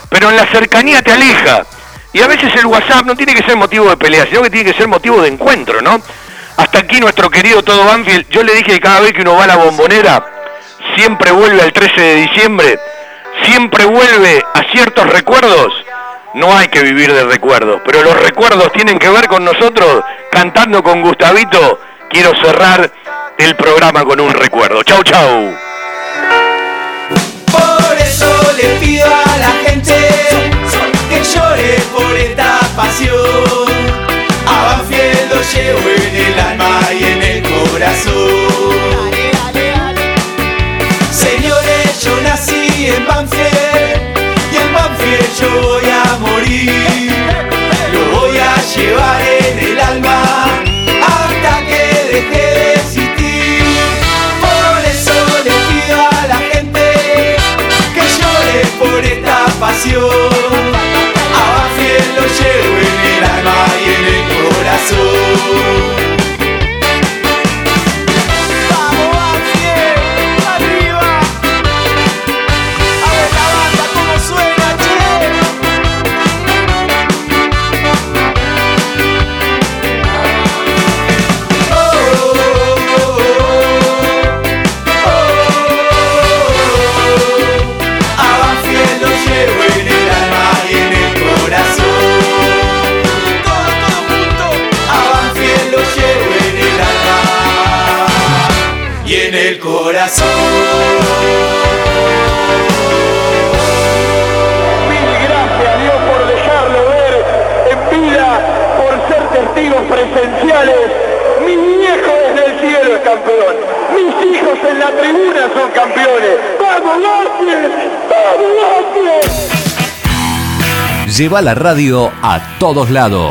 pero en la cercanía te aleja. Y a veces el WhatsApp no tiene que ser motivo de pelea, sino que tiene que ser motivo de encuentro, ¿no? Hasta aquí nuestro querido Todo Banfield. Yo le dije que cada vez que uno va a la bombonera, siempre vuelve al 13 de diciembre, siempre vuelve a ciertos recuerdos. No hay que vivir de recuerdos, pero los recuerdos tienen que ver con nosotros cantando con Gustavito. Quiero cerrar el programa con un recuerdo. Chau, chau. Por eso le pido a la gente pasión. A Banfield lo llevo en el alma y en el corazón. Señores, yo nací en Banfield y en Banfield yo voy a morir. Lo voy a llevar en el alma hasta que deje de existir. Por eso le pido a la gente que llore por esta pasión. Corazón. Mi viejo desde el cielo es campeón. Mis hijos en la tribuna son campeones. ¡Vamos, Banfield! ¡Vamos, Banfield! Lleva la radio a todos lados.